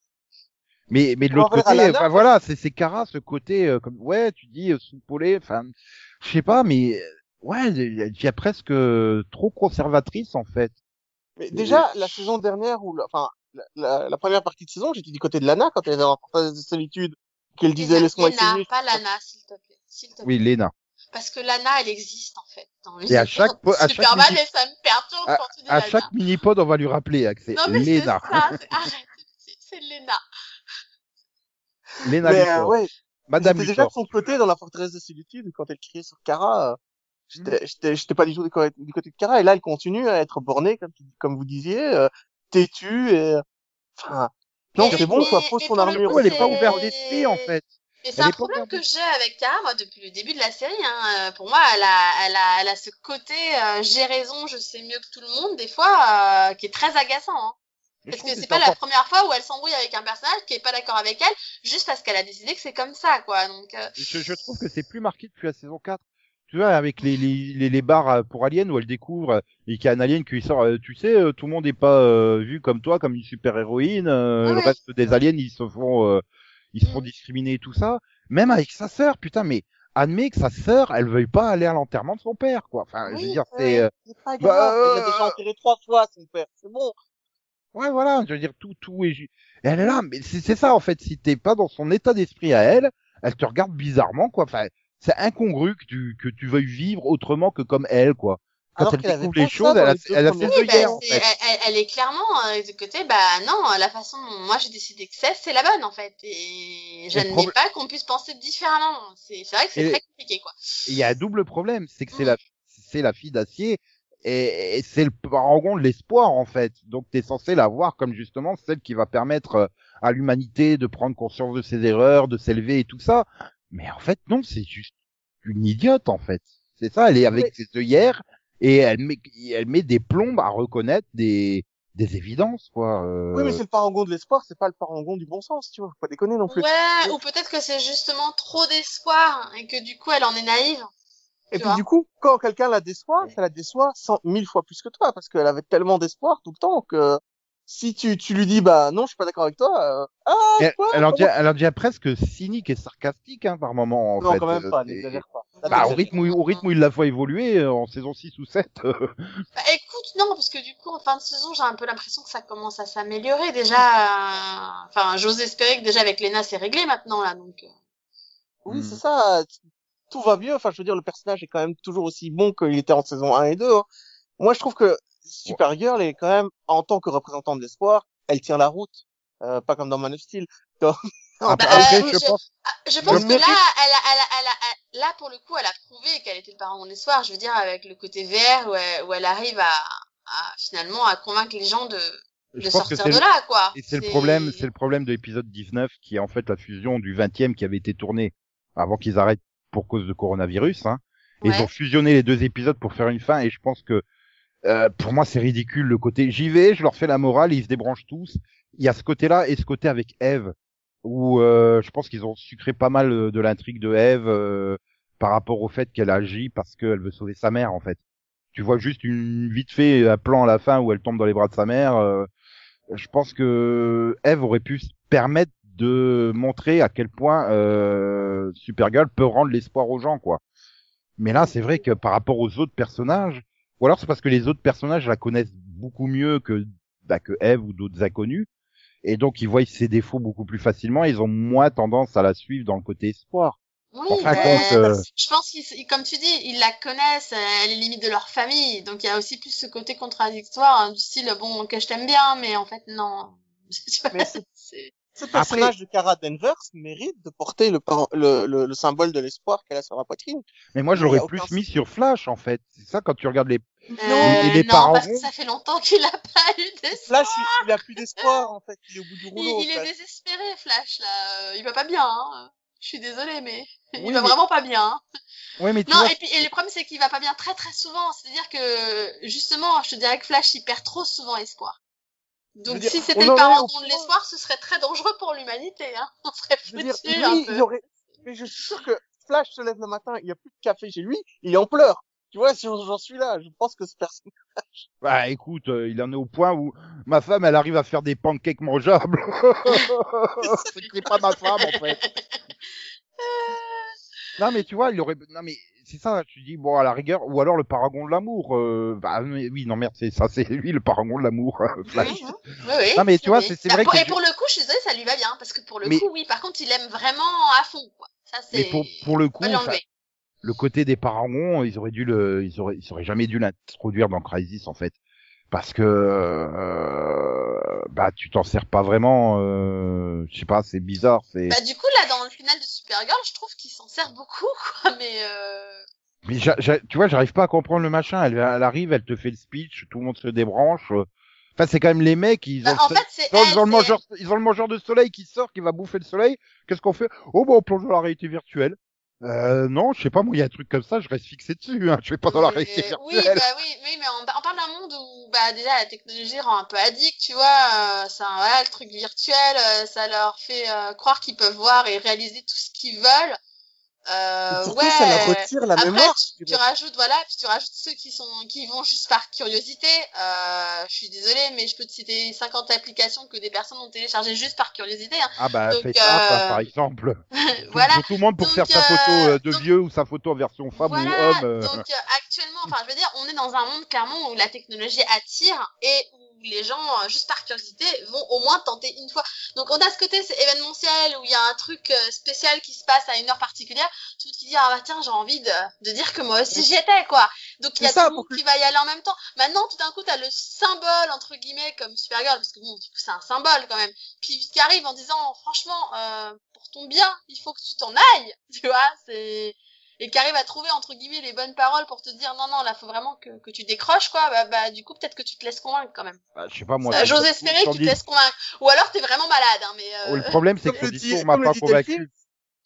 Mais, mais de l'autre côté, enfin, voilà, c'est, c'est Kara, ce côté, euh, comme, ouais, tu dis, euh, soupolé, enfin, je sais pas, mais, euh, ouais, elle devient presque euh, trop conservatrice, en fait. Mais déjà, la saison dernière, ou la, enfin, la, la, la première partie de saison, j'étais du côté de Lana quand elle avait un reportage de solitude, qu'elle disait laisse-moi Lena, pas Lana, s'il te plaît, s'il te plaît. Oui, Lena. Parce que Lana, elle existe en fait. Dans Et à chaque po- à chaque Superman mini- et ça me perturbe À, quand tu dis à Lana. chaque mini-pod, on va lui rappeler hein, que c'est Non mais c'est Lena. ça, c'est- arrête, c'est- c'est Lena. Lena Mais euh, ouais, Madame j'étais déjà de son côté dans la forteresse de solitude quand elle criait sur Kara. euh, J'étais, j'étais, j'étais pas du tout du côté, du côté de Kara. Et là, elle continue à être bornée, comme, comme vous disiez, euh, têtue et, euh, enfin, non, c'est bon, quoi, pose le armure. coup, elle est pas ouverte d'esprit, en fait? Et c'est un problème que j'ai avec Kara, moi, depuis le début de la série. Hein. Euh, Pour moi, elle a, elle a, elle a ce côté euh, j'ai raison, je sais mieux que tout le monde, des fois, euh, qui est très agaçant. Hein. Parce que c'est pas la première fois où elle s'embrouille avec un personnage qui est pas d'accord avec elle, juste parce qu'elle a décidé que c'est comme ça, quoi. Donc, euh, Je, je trouve que c'est plus marqué depuis la saison 4. Tu vois, avec les, les, les, les bars euh, pour Alien où elle découvre euh, et qu'il y a un alien qui lui sort, euh, tu sais, tout le monde n'est pas euh, vu comme toi, comme une super-héroïne, euh, le reste des aliens, ils se font, euh, ils se font Mm. discriminer et tout ça. Même avec sa sœur, putain, mais admet que sa sœur, elle veuille pas aller à l'enterrement de son père, quoi. Enfin, je veux dire, c'est, euh, Bah, grave, elle a déjà enterré trois fois son père, c'est bon. Ouais, voilà, je veux dire, tout, tout est... Et elle est là, mais c'est c'est ça, en fait, si t'es pas dans son état d'esprit à elle, elle te regarde bizarrement, quoi. Enfin, c'est incongru que tu, que tu veuilles vivre autrement que comme elle, quoi. Quand Alors elle avait découvre les choses, elle a, elle a ses Oui, bah, œillères, en c'est- fait. elle, est clairement euh, du côté, bah non, la façon dont moi j'ai décidé que c'est, c'est la bonne en fait. Et je problème- pas qu'on puisse penser différemment. C'est c'est vrai que c'est très compliqué, quoi. Et Il y a un double problème, c'est que c'est Mm. la, c'est la fille d'acier, et, et c'est le parangon de l'espoir, en fait. Donc t'es censé la voir comme justement celle qui va permettre euh, à l'humanité de prendre conscience de ses erreurs, de s'élever et tout ça. Mais en fait, non, c'est juste une idiote, en fait. C'est ça, elle est avec ses œillères, et elle met, elle met des plombes à reconnaître des, des évidences, quoi. euh. Oui, mais c'est le parangon de l'espoir, c'est pas le parangon du bon sens, tu vois. Faut pas déconner non plus. Ouais, ou peut-être que c'est justement trop d'espoir et que du coup elle en est naïve. Et tu puis du coup, quand quelqu'un la déçoit, ça la déçoit cent mille fois plus que toi, parce qu'elle avait tellement d'espoir tout le temps que si tu, tu lui dis bah non, je suis pas d'accord avec toi, euh, ah Elle, quoi elle en Comment- devient, elle en devient presque cynique et sarcastique, hein, par moment, en Non, fait. quand même Euh, pas, n'exagère pas. Bah, au rythme, où, au rythme où il la fait évoluer, euh, en saison 6 ou 7. euh, Bah, écoute, non, parce que du coup, en fin de saison, j'ai un peu l'impression que ça commence à s'améliorer déjà. euh, Enfin, j'ose espérer que déjà avec Lena, c'est réglé maintenant là, donc. euh, Oui, Hmm. c'est ça. Tout va mieux. Enfin, je veux dire, le personnage est quand même toujours aussi bon qu'il était en saison 1 et 2. hein. Moi, je trouve que Supergirl est quand même, en tant que représentant de l'espoir, elle tient la route. Euh, pas comme dans Man of Steel. Après, Bah, après, euh, je je- pense. Ah, Je pense que là, elle a, elle a, elle a, elle- là, pour le coup, elle a prouvé qu'elle était le parent des soirs. Je veux dire, avec le côté VR où elle, où elle arrive à, à, finalement à convaincre les gens de, de sortir de le, là, quoi. et c'est le problème, c'est le problème de l'épisode 19, qui est en fait la fusion du 20e qui avait été tourné avant qu'ils arrêtent pour cause de coronavirus, hein. Et ils ont fusionné les deux épisodes pour faire une fin, et je pense que, euh, pour moi, c'est ridicule le côté, j'y vais, je leur fais la morale, ils se débranchent tous. Il y a ce côté-là et ce côté avec Eve, où, euh, je pense qu'ils ont sucré pas mal euh, de l'intrigue de Eve, euh, par rapport au fait qu'elle agit parce qu'elle veut sauver sa mère, en fait. Tu vois juste une vite fait un plan à la fin où elle tombe dans les bras de sa mère. euh, je pense que Eve aurait pu se permettre de montrer à quel point euh, Supergirl peut rendre l'espoir aux gens, quoi. Mais là, c'est vrai que par rapport aux autres personnages, ou alors c'est parce que les autres personnages la connaissent beaucoup mieux que bah, que Eve ou d'autres inconnus, et donc ils voient ses défauts beaucoup plus facilement. Ils ont moins tendance à la suivre dans le côté espoir. Oui, euh, je pense qu'ils, comme tu dis, ils la connaissent, elle est limite de leur famille, donc il y a aussi plus ce côté contradictoire, hein, du style, bon, ok, je t'aime bien, mais en fait, non. Mais Ce personnage de Kara Danvers mérite de porter le, par- le, le, le symbole de l'espoir qu'elle a sur la poitrine. Mais moi, Il j'aurais plus aucun mis sur Flash, en fait. C'est ça quand tu regardes les. Euh, et les non, parents parce que ça fait longtemps qu'il a pas eu d'espoir. Flash, il, il a plus d'espoir, en fait. Il est au bout du Il, rouleau. il est Flash. désespéré, Flash, là. Il va pas bien, hein. Je suis désolée, mais il Oui, va mais- vraiment pas bien. hein. Ouais, mais tu Non, vois, et puis et le problème, c'est qu'il va pas bien très très souvent. C'est-à-dire que, justement, je te dirais que Flash, il perd trop souvent espoir. Donc, dire, si c'était en le parent de point- l'espoir, ce serait très dangereux pour l'humanité, hein. On serait foutus lui, un il peu. aurait, mais je suis sûr que Flash se lève le matin, il n'y a plus de café chez lui, il est en pleurs. Tu vois, si j'en suis là, je pense que ce personnage. bah écoute, euh, il en est au point où ma femme, elle arrive à faire des pancakes mangeables. c'est pas ma femme, en fait. Non, mais tu vois, il aurait. Non, mais c'est ça. Tu dis bon, à la rigueur, ou alors le paragon de l'amour. Euh... Bah mais oui, non merde, c'est ça, c'est lui le paragon de l'amour. euh, Flash. Oui, oui, oui. Non, mais tu vois, c'est- Bah, vrai pour- que Et pour le coup, je suis désolée, ça lui va bien. Parce que pour le Mais- coup, oui, par contre, il aime vraiment à fond, quoi. Ça, c'est. Mais pour pour le coup, le côté des paragons, ils auraient dû le, ils auraient, ils auraient jamais dû l'introduire dans Crisis en fait, parce que euh, bah tu t'en sers pas vraiment. Euh... Je sais pas, c'est bizarre, c'est. Bah, du coup, là, dans le final Supergirl, je trouve qu'il s'en sert beaucoup, quoi. Mais, euh... Mais tu vois, j'arrive pas à comprendre le machin. Elle, elle arrive, elle te fait le speech, tout le monde se débranche. Enfin, c'est quand même les mecs, ils ont, bah, en le fait, elle. ils ont le mangeur, ils ont le mangeur de soleil qui sort, qui va bouffer le soleil. Qu'est-ce qu'on fait? Oh bon, on plonge dans la réalité virtuelle. Euh, non, je sais pas, moi, il y a un truc comme ça, je reste fixé dessus. Hein. Je vais pas dans la réalité oui, bah oui, oui, mais on, on parle d'un monde où bah déjà la technologie rend un peu addict, tu vois. Euh, c'est un- voilà le truc virtuel, euh, ça leur fait euh, croire qu'ils peuvent voir et réaliser tout ce qu'ils veulent. Euh, ouais. ça leur retire la Après, mémoire. tu, rajoutes voilà, puis tu rajoutes ceux qui sont qui vont juste par curiosité. Euh, je suis désolée, mais je peux te citer 50 applications que des personnes ont téléchargées juste par curiosité. Hein. Ah bah, Donc, fais ça, euh, ça, par exemple. voilà. Pour tout le monde pour Donc, faire sa euh, photo euh, de donc- vieux ou sa photo en version femme voilà, ou homme. euh. donc euh, actuellement, enfin je veux dire, on est dans un monde clairement où la technologie attire et où les gens, euh, juste par curiosité, vont au moins tenter une fois. Donc on a ce côté événementiel où il y a un truc euh, spécial qui se passe à une heure particulière, tout le monde qui dit ah bah tiens j'ai envie de, de dire que moi aussi j'y étais quoi. Donc il y a ça, tout le monde qui va y aller en même temps. Maintenant tout d'un coup t'as le symbole entre guillemets comme Supergirl parce que bon du coup c'est un symbole quand même qui, qui arrive en disant franchement euh, pour ton bien il faut que tu t'en ailles, tu vois c'est et qui arrive à trouver entre guillemets les bonnes paroles pour te dire non non là faut vraiment que, que tu décroches quoi bah, bah du coup peut-être que tu te laisses convaincre quand même Bah, je sais pas moi. Euh, J'ose espérer que tu te laisses convaincre ou alors t'es vraiment malade hein, mais Oh, euh... Le problème, c'est que le discours m'a pas convaincu.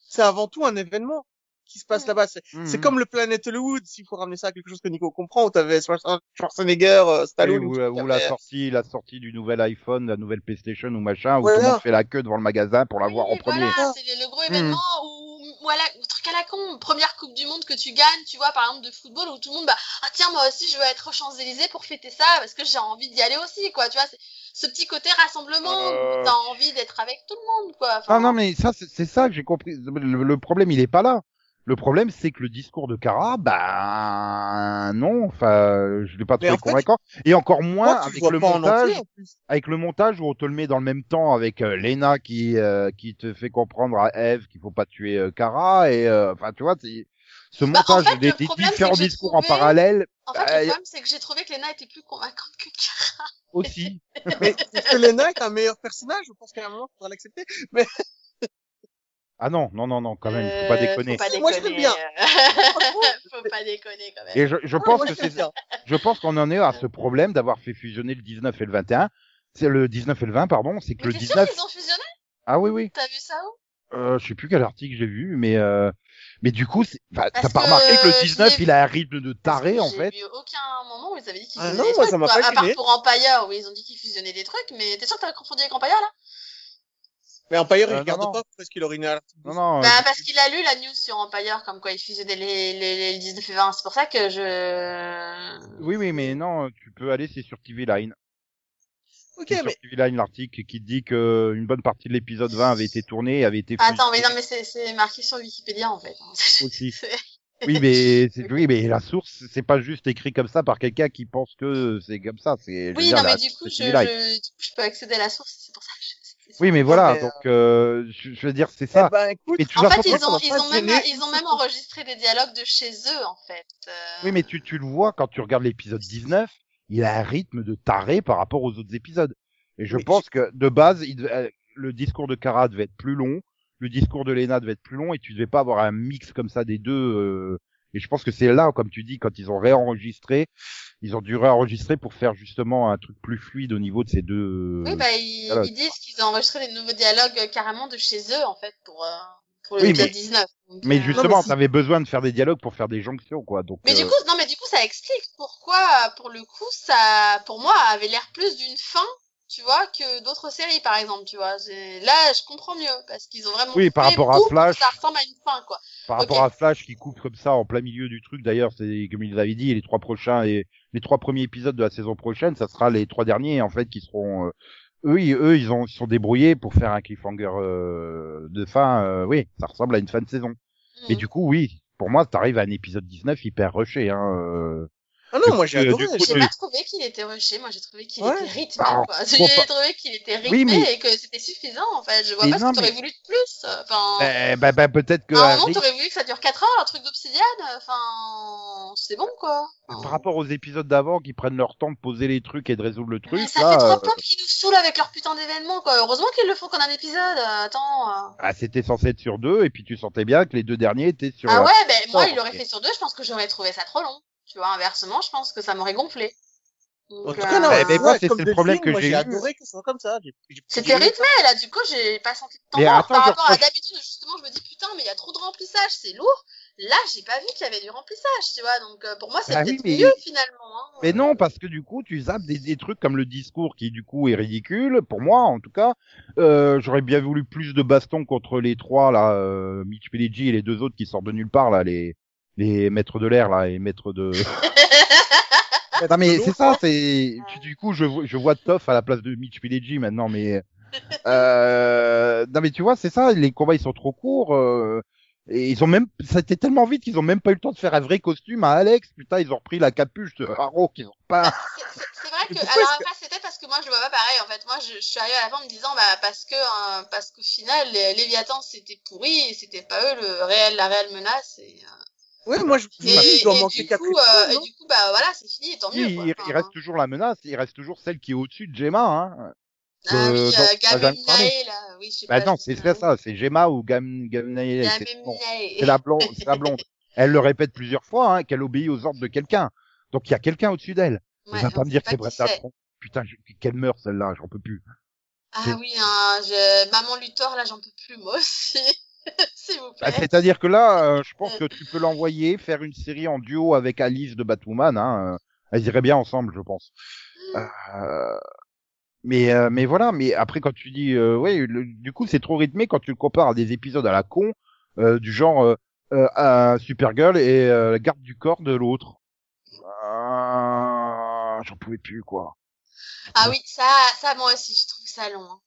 C'est avant tout un événement qui se passe Mm. là-bas. C'est c'est Mhm. comme le Planet Hollywood, s'il faut ramener ça à quelque chose que Nico comprend, où t'avais Schwar- Schwarzenegger, euh, Oui, Stallone, ou, ou ça, la mais- sortie, la sortie du nouvel iPhone, la nouvelle PlayStation ou machin, où Voilà. tout le monde fait la queue devant le magasin pour l'avoir Oui, en premier. Voilà, c'est le, gros Hmm. événement où, voilà, à la con, première Coupe du Monde que tu gagnes, tu vois, par exemple, de football, où tout le monde, bah, ah tiens, moi aussi, je veux être aux Champs-Élysées pour fêter ça, parce que j'ai envie d'y aller aussi, quoi, tu vois, ce petit côté rassemblement, Euh. t'as envie d'être avec tout le monde, quoi. Enfin, Ah non, mais ça, c'est c'est ça que j'ai compris. Le, le problème, il est pas là. Le problème, c'est que le discours de Kara, bah non, enfin, je l'ai pas Mais trouvé en fait, convaincant. Et encore moins Moi, avec le montage, entier, en plus. avec le montage où on te le met dans le même temps avec euh, Lena qui euh, qui te fait comprendre à Eve qu'il faut pas tuer euh, Kara et euh, enfin tu vois, ce Bah, en montage fait, des, le des problème, différents discours en parallèle en fait, bah, le a- problème, c'est que j'ai trouvé que Lena était plus convaincante que Kara. aussi. Mais est-ce que Lena est un meilleur personnage Je pense qu'à un moment, il faudra l'accepter. Ah non, non, non, non, quand même, faut pas Euh, déconner. Faut pas Si, moi, je déconner. l'aime bien. euh, faut pas déconner, quand même. Et je, je Ouais, pense moi, que c'est je pense qu'on en est à ce problème d'avoir fait fusionner le 19 et le 21. C'est le 19 et le 20, pardon, c'est que Mais le t'es sûr 19. qu'ils ont fusionné? Ah oui, oui. T'as vu ça où? Euh, je sais plus quel article j'ai vu, mais euh, mais du coup, c'est- enfin, Parce t'as pas remarqué que euh, le 19, je l'ai il a un rythme de taré en fait. J'ai vu aucun moment où ils avaient dit qu'ils Ah fusionnaient non, des moi, trucs, ça m'a quoi. pas À part gêné. pour Empire, où ils ont dit qu'ils fusionnaient des trucs, mais t'es sûr que t'as confondu avec Empire, là? Mais Empire, il Euh, regarde non, non. pas parce qu'il aurait une alerte. Non, non. Bah, euh, parce qu'il a lu la news sur Empire, comme quoi ils fusionnaient les, les, les, les 19 et 20. C'est pour ça que je... Oui, oui, mais non, tu peux aller, c'est sur TV Line. Ok, mais sur TV Line l'article qui dit que une bonne partie de l'épisode 20 avait été tournée et avait été Attends, mais non, mais c'est, marqué sur Wikipédia, en fait. aussi. Oui, mais oui, mais la source, c'est pas juste écrit comme ça par quelqu'un qui pense que c'est comme ça. C'est Oui, dire, non, la mais du coup, je, je, du coup, je peux accéder à la source, c'est pour ça que je... Oui, mais voilà, mais, donc euh, je, je veux dire, c'est ça. Eh ben, écoute, tu En fait, ils ont, ils ont même, ils ont même enregistré des dialogues de chez eux, en fait. Euh, Oui, mais tu, tu le vois quand tu regardes l'épisode 19, il a un rythme de taré par rapport aux autres épisodes. Et je Oui, pense que de base, il devait- euh, le discours de Kara devait être plus long, le discours de Lena devait être plus long, et tu devais pas avoir un mix comme ça des deux. euh, Et je pense que c'est là, comme tu dis, quand ils ont réenregistré, ils ont dû réenregistrer pour faire justement un truc plus fluide au niveau de ces deux. Oui, bah, ils, disent qu'ils ont enregistré des nouveaux dialogues euh, carrément de chez eux, en fait, pour, euh, pour Oui, l'épisode mais- 19. Donc, Mais euh, justement, si- t'avais besoin de faire des dialogues pour faire des jonctions, quoi. Donc. Mais du coup, non, mais du coup, ça explique pourquoi, pour le coup, ça, pour moi, avait l'air plus d'une fin, tu vois, que d'autres séries, par exemple, tu vois. Là, je comprends mieux, parce qu'ils ont vraiment Oui, par rapport à Flash. Ça ressemble à une fin, quoi. Par rapport à Flash qui coupe comme ça en plein milieu du truc, d'ailleurs, c'est comme ils avaient dit, les trois prochains et les trois premiers épisodes de la saison prochaine, ça sera les trois derniers en fait qui seront euh, eux, ils, eux, ils ont ils sont débrouillés pour faire un cliffhanger euh, de fin. euh, oui, ça ressemble à une fin de saison. Et Mhm. du coup, oui, pour moi, t'arrives à un épisode 19 hyper rushé. Hein, euh. Ah non, Du moi j'ai euh, adoré. J'ai pas trouvé qu'il était rushé, moi j'ai trouvé qu'il Ouais. était rythmé, Bah, J'ai trouvé qu'il était rythmé Oui, mais- et que c'était suffisant, en fait. Je vois Mais pas non, ce que t'aurais mais- voulu de plus. Enfin, Eh, bah, bah, peut-être que à un moment, t'aurais voulu que ça dure 4 heures, un truc d'obsidiane. Enfin, c'est bon, quoi. par rapport aux épisodes d'avant qui prennent leur temps de poser les trucs et de résoudre le truc, Mais ça là, fait trop euh, qu'ils nous saoulent avec leur putain d'événement, quoi. Heureusement qu'ils le font qu'en un épisode. euh, Attends. euh. ah, c'était censé être sur deux et puis tu sentais bien que les deux derniers étaient sur. Ah ouais, ben moi, il l'aurait fait sur deux, je pense que j'aurais trouvé ça trop long. Tu vois, inversement, je pense que ça m'aurait gonflé. Donc, En tout cas, non, Eh, mais ouais, moi, c'est- le problème que j'ai j'ai eu. adoré que ce soit comme ça. C'était rythmé, là, du coup, j'ai pas senti de temps Mais mort attends, par rapport à d'habitude, où justement, je me dis, putain, mais il y a trop de remplissage, c'est lourd. Là, j'ai pas vu qu'il y avait du remplissage, tu vois, donc, euh, pour moi, c'est oui, peut-être mais- mieux, finalement, hein. Mais non, parce que du coup, tu zappes des, des trucs comme le discours qui du coup est ridicule, pour moi en tout cas. Euh, J'aurais bien voulu plus de baston contre les trois là, euh, Mitch Pileggi et les deux autres qui sortent de nulle part là, les les maîtres de l'air là et maîtres de. non mais c'est ça, c'est du coup je vois- je vois Toff à la place de Mitch Pileggi maintenant, mais euh... non mais tu vois c'est ça, les combats ils sont trop courts. euh, Et ils ont même, ça a été tellement vite qu'ils ont même pas eu le temps de faire un vrai costume à Alex. Putain, ils ont repris la capuche de Haro qu'ils ont pas. C'est vrai que, alors après, c'était parce que moi, je vois pas pareil, en fait. Moi, je, je suis arrivée à la fin en me disant, bah, parce que, euh, parce qu'au final, les Léviathans, c'était pourri, et c'était pas eux le réel, la réelle menace, et, euh, Ouais, moi, je et, il doit et manquer du coup, euh, et du coup, bah, voilà, c'est fini, et tant mieux, quoi. il, Enfin, il reste toujours la menace, il reste toujours celle qui est au-dessus de Gemma, hein. Ah oui, euh, euh, là, oui, je sais Bah pas. non, c'est ça, c'est Gemma ou Gam, Gamnae, c'est la blonde, c'est la blonde. Elle le répète plusieurs fois, hein, qu'elle obéit aux ordres de quelqu'un. Donc il y a quelqu'un au-dessus d'elle. Ouais, va pas me dire que c'est. Tron. Putain, qu'elle meurt celle-là, j'en peux plus. Ah oui, hein, je... Maman Luthor, là, j'en peux plus, moi aussi. S'il vous Bah. C'est-à-dire que là, euh, je pense que tu peux l'envoyer faire une série en duo avec Alice de Batwoman. Hein, euh, elles iraient bien ensemble, je pense. Euh, mais euh, mais voilà. Mais après, quand tu dis, euh, ouais, le- du coup, c'est trop rythmé quand tu le compares à des épisodes à la con euh, du genre euh, euh, à Supergirl et euh, la garde du corps de l'autre. Ah, J'en pouvais plus, quoi. Ah oui, ça, ça, moi aussi, je trouve ça long. hein.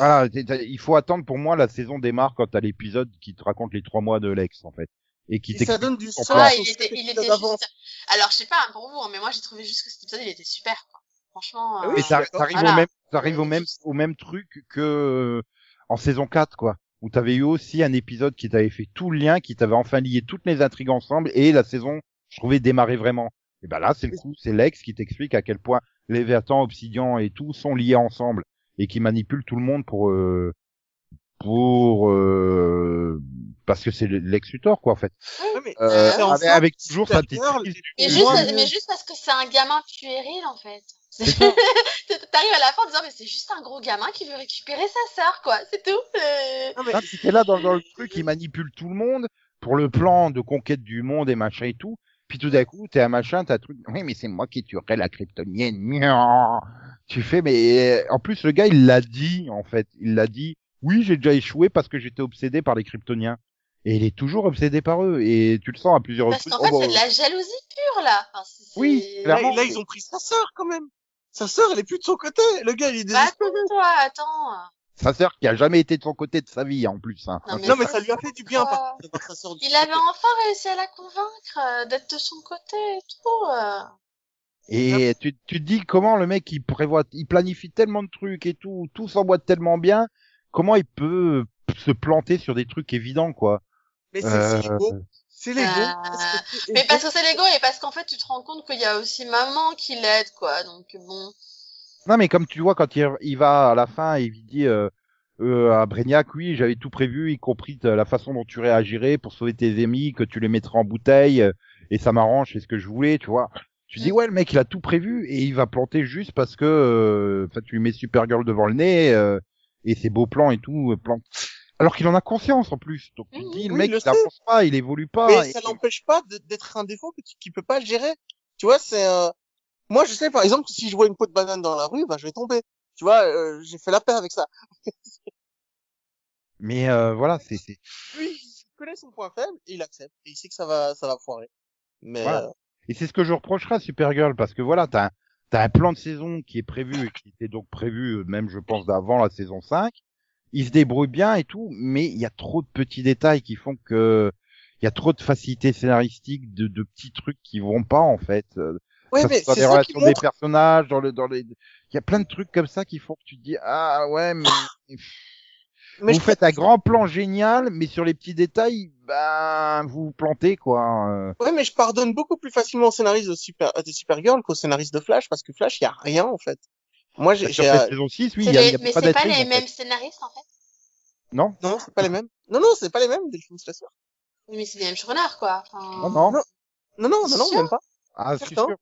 Il faut attendre pour moi la saison démarre quand t'as l'épisode qui te raconte les trois mois de Lex en fait et qui Et ça t'explique donne du sens. Ah, il était, il était juste... Alors, je sais pas pour vous, hein, mais moi, j'ai trouvé juste que cet épisode, il était super, quoi. Franchement, euh, oui, t'arrives Voilà. au même, t'arrives au même, au même truc que euh, en saison 4, quoi. Où t'avais eu aussi un épisode qui t'avait fait tout le lien, qui t'avait enfin lié toutes les intrigues ensemble et la saison, je trouvais, démarrer vraiment. Et ben là, c'est le coup, c'est Lex qui t'explique à quel point les Vertans, Obsidian et tout sont liés ensemble et qui manipulent tout le monde pour, euh, pour, euh, parce que c'est Lex Luthor, quoi, en fait. Mais Euh, avec, toujours sa petite. Mais juste, parce- mon- mais juste parce que c'est un gamin puéril, en fait. T'arrives à la fin en disant, mais c'est juste un gros gamin qui veut récupérer sa sœur, quoi. C'est tout. Euh, Non, mais t'es là dans, dans le truc, il manipule tout le monde pour le plan de conquête du monde et machin et tout. Puis tout d'un coup, t'es un machin, t'as un truc. Oui, mais c'est moi qui tuerai la kryptonienne. Miaou. Tu fais, mais en plus le gars, il l'a dit en fait. Il l'a dit. Oui, j'ai déjà échoué parce que j'étais obsédé par les kryptoniens. Et il est toujours obsédé par eux. Et tu le sens à plusieurs Parce reprises. qu'en fait, Oh, c'est bah, de la jalousie pure, là. Enfin, c'est- Oui, là, clairement. là, ils ont pris sa sœur quand même. Sa sœur, elle est plus de son côté. Le gars, il est Bah, désespéré. attends, toi, attends. Sa sœur qui a jamais été de son côté de sa vie en plus. Hein. Non, Non, mais ça lui a fait du bien par sa Il avait enfin réussi à la convaincre euh, d'être de son côté et tout. euh. Et tu, tu te dis comment le mec il prévoit, il planifie tellement de trucs et tout, tout s'emboîte tellement bien, comment il peut se planter sur des trucs évidents quoi. Mais c'est Euh, l'ego. C'est l'ego. Euh, Mais parce que c'est l'ego et parce qu'en fait, tu te rends compte qu'il y a aussi maman qui l'aide, quoi. Donc, bon. Non mais comme tu vois quand il, il va à la fin il dit euh, euh, à Brainiac, oui j'avais tout prévu, y compris la façon dont tu réagirais pour sauver tes ennemis, que tu les mettrais en bouteille euh, et ça m'arrange, c'est ce que je voulais, tu vois. Tu dis ouais le mec il a tout prévu et il va planter juste parce que euh, enfin tu lui mets Supergirl devant le nez euh, et ses beaux plans et tout plante. Alors qu'il en a conscience en plus. Donc tu Mhm. dis le Oui, mec il le il sait. avance pas, il évolue pas. Mais et- ça n'empêche pas d'être un défaut que tu, qu'il peut pas gérer. Tu vois, c'est euh, moi je sais par exemple que si je vois une peau de banane dans la rue, bah je vais tomber. Tu vois, euh, j'ai fait la paix avec ça. Mais euh, voilà, c'est Lui, il connaît son point faible et il accepte et il sait que ça va ça va foirer. Mais Voilà. euh, et c'est ce que je reprocherai à Supergirl parce que voilà, t'as un, t'as un plan de saison qui est prévu et qui était donc prévu euh, même je pense d'avant la saison 5. Il se débrouille bien et tout, mais il y a trop de petits détails qui font que il y a trop de facilité scénaristique, de, de petits trucs qui vont pas en fait. Ouais, ça, mais dans c'est les relations des personnages, dans le dans les, il y a plein de trucs comme ça qui font que tu te dis ah ouais mais Mais vous je- faites un grand plan génial, mais sur les petits détails, ben vous vous plantez quoi. euh. Ouais, mais je pardonne beaucoup plus facilement au scénariste de Super de Supergirl qu'au scénariste de Flash parce que Flash, il y a rien en fait. Moi, j'ai Sur j'ai, cette euh, saison 6, oui, C'est il y a, les- y a mais pas c'est pas les fait. mêmes scénaristes, en fait. Non, non, c'est pas les mêmes. Non, non, c'est pas les mêmes. Delphine, je t'assure. Oui, mais c'est les mêmes showrunners, quoi. Enfin... non, non. Non. Non, non, non, même pas. Ah, Certain. sûr.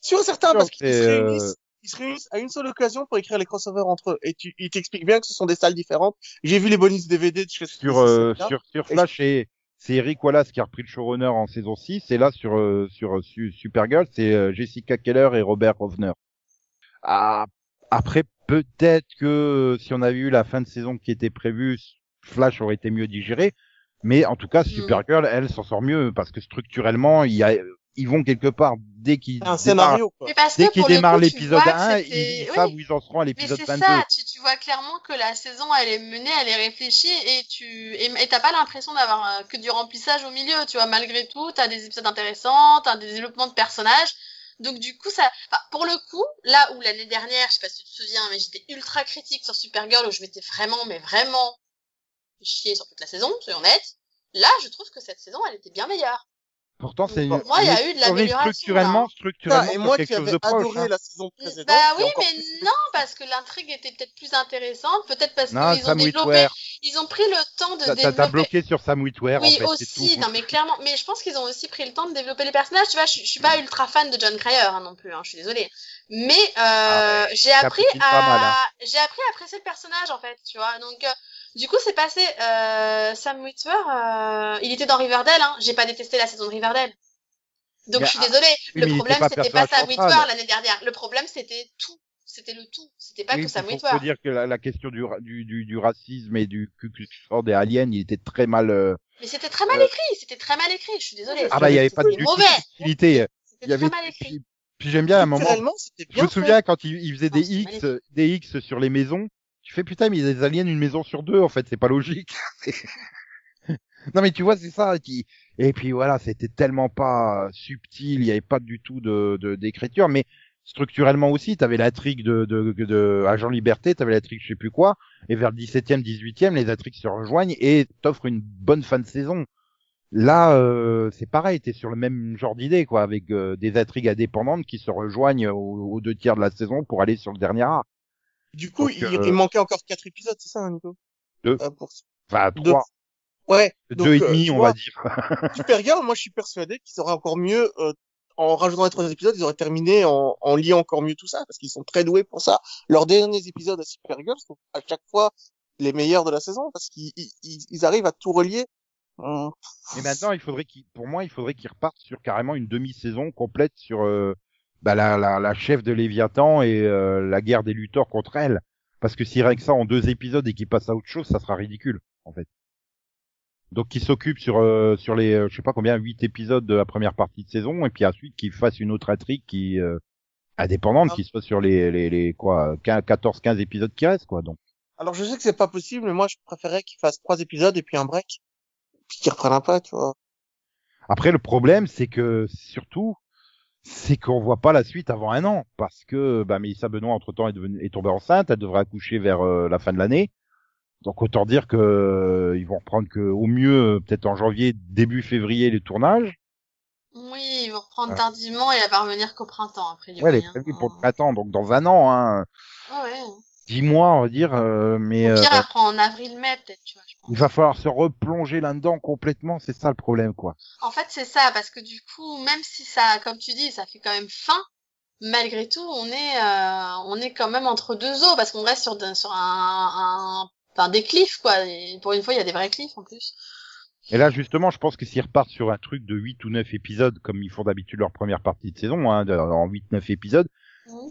Sûr et certain, Sûr, parce qu'ils se euh, réunissent, ils se réunissent à une seule occasion pour écrire les crossovers entre eux. Et tu, ils t'expliquent bien que ce sont des salles différentes. J'ai vu les bonus DVD de chez Sur, euh, sur, sur Flash, et c'est Eric Wallace qui a repris le showrunner en saison 6, et là, sur, euh, sur euh, Su- Supergirl, c'est euh, Jessica Keller et Robert Rovner. Ah, après, peut-être que si on avait eu la fin de saison qui était prévue, Flash aurait été mieux digéré, mais en tout cas, Supergirl, elle s'en sort mieux, parce que structurellement, il y a, ils vont quelque part, dès qu'ils un démarrent, scénario, quoi. Mais parce dès qu'ils démarrent l'épisode vois que 1, c'était- ils, oui. savent où ils en seront à Mais l'épisode c'est 22. ça, tu, tu vois clairement que la saison elle est menée, elle est réfléchie et tu et t'as pas l'impression d'avoir euh, que du remplissage au milieu, tu vois. Malgré tout, t'as des épisodes intéressants, t'as des développements de personnages. Donc du coup, ça, enfin, pour le coup, là où l'année dernière, je sais pas si tu te souviens, mais j'étais ultra critique sur Supergirl où je m'étais vraiment, mais vraiment chier sur toute la saison, soyons honnêtes. Là, je trouve que cette saison, elle était bien meilleure. Pourtant, c'est une. Pour moi, il y a eu de l'amélioration. Structurellement, là. structurellement, Ah, et moi quelque qui chose de proche. adoré hein. la saison précédente. Bah oui, mais plus- non, parce que l'intrigue était peut-être plus intéressante, peut-être parce qu'ils ont développé, ils ont pris le temps de T'as- T'as développer. bloqué sur Sam Witwer, en Oui, fait. c'est aussi, tout. non mais clairement, mais je pense qu'ils ont aussi pris le temps de développer les personnages, tu vois, je, je suis pas ultra fan de John Cryer hein, non plus, hein, je suis désolée. Mais euh, Ah ouais, j'ai appris à hein. j'ai appris à apprécier le personnage en fait, tu vois. Donc euh, du coup, c'est passé euh, Sam Witwer, euh, il était dans Riverdale hein, j'ai pas détesté la saison de Riverdale. Donc Mais, je suis ah, désolée, le il problème pas c'était pas Sam. Witwer l'année dernière, le problème c'était tout, c'était le tout, c'était pas Oui, que Sam Witwer. faut dire que la, la question du, du, du, du racisme et du Klan des aliens, il était très mal. euh, Mais c'était très mal Euh, écrit, c'était très mal écrit, je suis désolée. Ah bah il y avait pas de subtilité. Il c'était y avait. très mal écrit. Puis, j'aime bien à un moment. Je me fait. souviens quand il, il faisait Non, des X, des X sur les maisons. Tu fais putain, mais il y a des aliens une maison sur deux. En fait, c'est pas logique. non mais tu vois, c'est ça. Qui... Et puis voilà, c'était tellement pas subtil. Il y avait pas du tout de d'écriture, mais structurellement aussi, t'avais l'intrigue de, de, Agent Liberté, t'avais l'intrigue je sais plus quoi, et vers le 17e, 18e, les intrigues se rejoignent et t'offrent une bonne fin de saison. Là, euh, c'est pareil, t'es sur le même genre d'idée, quoi, avec euh, des intrigues indépendantes qui se rejoignent aux, deux tiers de la saison pour aller sur le dernier arc. Du coup, Donc, il, euh, il manquait encore quatre épisodes, c'est ça, hein, Nico? Deux. Euh, pour... Enfin, Deux. trois, Ouais. donc, deux et euh, demi, on vois, va dire. Supergirl, moi, je suis persuadé qu'ils auraient encore mieux, euh, en rajoutant les trois épisodes, ils auraient terminé en, en liant encore mieux tout ça, parce qu'ils sont très doués pour ça. Leurs derniers épisodes à Supergirl sont à chaque fois les meilleurs de la saison, parce qu'ils ils, ils- arrivent à tout relier. Et maintenant, il faudrait qu'il, pour moi, il faudrait qu'ils repartent sur carrément une demi-saison complète sur euh, bah, la, la, la chef de Léviathan et euh, la guerre des lutteurs contre elle. Parce que s'il règle ça en deux épisodes et qu'il passe à autre chose, ça sera ridicule, en fait. Donc qu'il s'occupe sur euh, sur les euh, je sais pas combien huit épisodes de la première partie de saison et puis ensuite qu'il fasse une autre intrigue qui euh, indépendante Ah. qui soit sur les les, les quoi 14 15 épisodes qui restent quoi donc Alors, je sais que c'est pas possible, mais moi, je préférais qu'ils fassent trois épisodes et puis un break. Puis qu'ils reprennent un peu, tu vois. Après, le problème, c'est que surtout, c'est qu'on voit pas la suite avant un an, parce que bah, Mélissa Benoît entre temps est, devenue, est tombée enceinte, elle devrait accoucher vers euh, la fin de l'année. Donc autant dire que euh, ils vont reprendre que au mieux euh, peut-être en janvier, début février les tournages. Oui, ils vont reprendre Ah. tardivement et elle va revenir qu'au printemps, après. Ouais, les prévus pour le printemps, donc dans un an, hein, Ouais. Dix mois on va dire. euh, mais Au pire, euh, reprend en avril-mai, peut-être, tu vois, je pense. il va falloir se replonger là-dedans complètement, c'est ça le problème quoi. En fait, c'est ça, parce que du coup, même si ça, comme tu dis, ça fait quand même fin, malgré tout, on est, euh, on est quand même entre deux eaux, parce qu'on reste sur, sur un, un, enfin, des cliffs, quoi. Et pour une fois, il y a des vrais cliffs, en plus. Et là, justement, je pense que s'ils repartent sur un truc de 8 ou 9 épisodes, comme ils font d'habitude leur première partie de saison, hein, en 8-9 épisodes,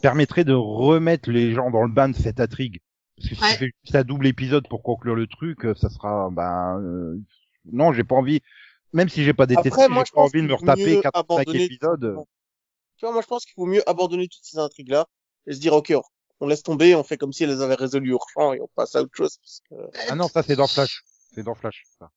Permettrait de remettre les gens dans le bain de cette intrigue. Parce que si Ouais. tu fais juste un double épisode pour conclure le truc, euh, ça sera, ben, euh, non, j'ai pas envie, même si j'ai pas détesté, Après, moi, j'ai je pas pense envie de me qu'il vaut retaper mieux 4 5 abandonner- épisodes. Tu vois, moi, je pense qu'il vaut mieux abandonner toutes ces intrigues-là et se dire, OK, on- on laisse tomber, on fait comme si elles les avaient résolues au champ et on passe à autre chose. Parce que... Ah non, ça c'est dans Flash. C'est dans Flash, ça.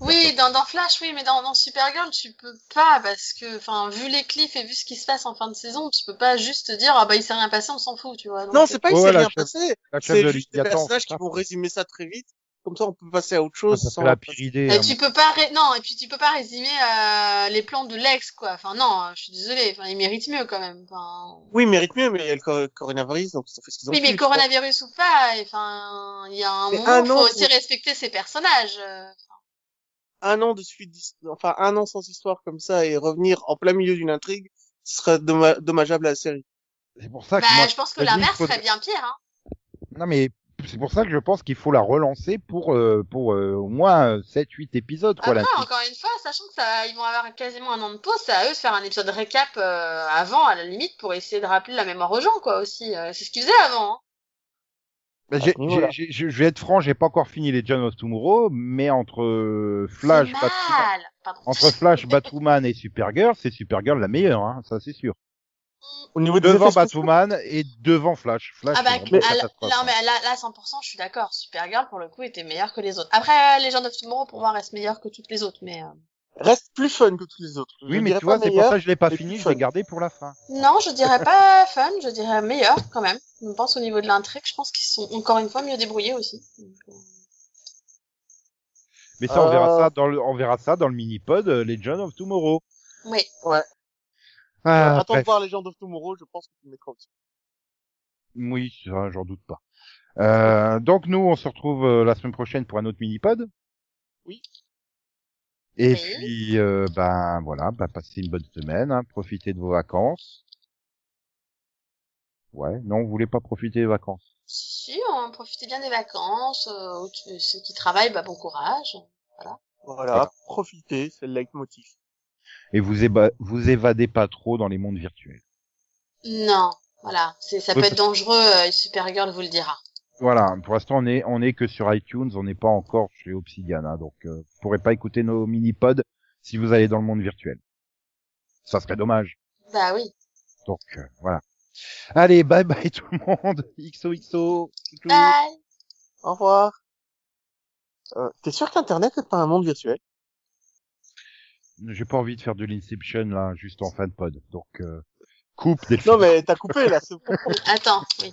Oui, ça. dans, dans Flash, oui, mais dans, dans Supergirl, tu peux pas, parce que, enfin, vu les cliffs et vu ce qui se passe en fin de saison, tu peux pas juste te dire, ah bah, il s'est rien passé, on s'en fout, tu vois. Donc, Non, c'est pas, il s'est rien chef- passé. C'est juste des personnages qui ça. vont résumer ça très vite. Comme ça, on peut passer à autre Ah, chose. ça sans- la pire idée. Et hein. tu peux pas ré- non et puis tu peux pas résumer euh, les plans de l'ex quoi. Enfin non, je suis désolée, enfin il mérite mieux quand même. Enfin Oui, il mérite mieux, mais il y a le cor- coronavirus, donc ils ont fait ce qu'ils ont Oui, mais crois. coronavirus ou pas, enfin il y a un Mais moment un faut aussi respecter ses personnages. euh. Un an de suite, enfin, un an sans histoire comme ça et revenir en plein milieu d'une intrigue, ce serait dommage- dommageable à la série. C'est pour ça que Bah moi, je pense que l'inverse faut- serait bien pire hein. Non mais c'est pour ça que je pense qu'il faut la relancer pour euh, pour euh, au moins 7 8 épisodes quoi Après encore une fois, sachant que ça ils vont avoir quasiment un an de pause, c'est à eux de faire un épisode récap euh, avant à la limite pour essayer de rappeler la mémoire aux gens quoi aussi. Euh, c'est ce qu'ils faisaient avant. Hein. Bah, j'ai- j'ai- j'ai- je vais être franc, j'ai pas encore fini les John of Tomorrow, mais entre euh, Flash, Batwoman, mal. Pardon. entre Flash, Batwoman et Supergirl, c'est Supergirl la meilleure, hein, ça c'est sûr. Au niveau des Devant Batwoman et devant Flash. Flash, Ah bah, non, mais là, là, 100%, je suis d'accord. Supergirl, pour le coup, était meilleure que les autres. Après, Legend of Tomorrow, pour moi, reste meilleure que toutes les autres, mais, euh, reste plus fun que tous les autres. Je Oui, mais tu vois, pas c'est pour ça que je l'ai pas fini, je l'ai gardé pour la fin. Non, je dirais pas fun, je dirais meilleur quand même. Je pense au niveau de l'intrigue, je pense qu'ils sont encore une fois mieux débrouillés aussi. Donc, Mais ça, on verra Euh. ça dans le, on verra ça dans le mini-pod euh, Legend of Tomorrow. Oui. Ouais. Ah, Attends de voir les gens of Tomorrow, je pense que tu mettras au-dessus. Oui, ça, j'en doute pas. Euh, donc nous, on se retrouve euh, la semaine prochaine pour un autre mini-pod. Oui. Et Oui. puis, euh, ben voilà, ben, passez une bonne semaine, hein, profitez de vos vacances. Ouais, non, vous voulez pas profiter des vacances? Si, si, on profitez bien des vacances. Euh, ceux qui travaillent, bah, bon courage. Voilà, D'accord. profitez, c'est le leitmotiv. Et vous, éba- vous évadez pas trop dans les mondes virtuels? Non, voilà, c'est ça Oui, peut être dangereux. Euh, Supergirl vous le dira. Voilà, pour l'instant, on est, on est que sur iTunes, on n'est pas encore chez Obsidian, hein, donc euh, vous pourrez pas écouter nos mini-pods si vous allez dans le monde virtuel. Ça serait dommage. Bah oui. Donc euh, voilà. Allez, bye bye tout le monde. XOXO. Bye. Au revoir. Euh, T'es sûr qu'Internet n'est pas un monde virtuel? J'ai pas envie de faire de l'Inception là, juste en fin de pod. Donc euh, coupe Delphine. Non mais t'as coupé là. Attends, oui.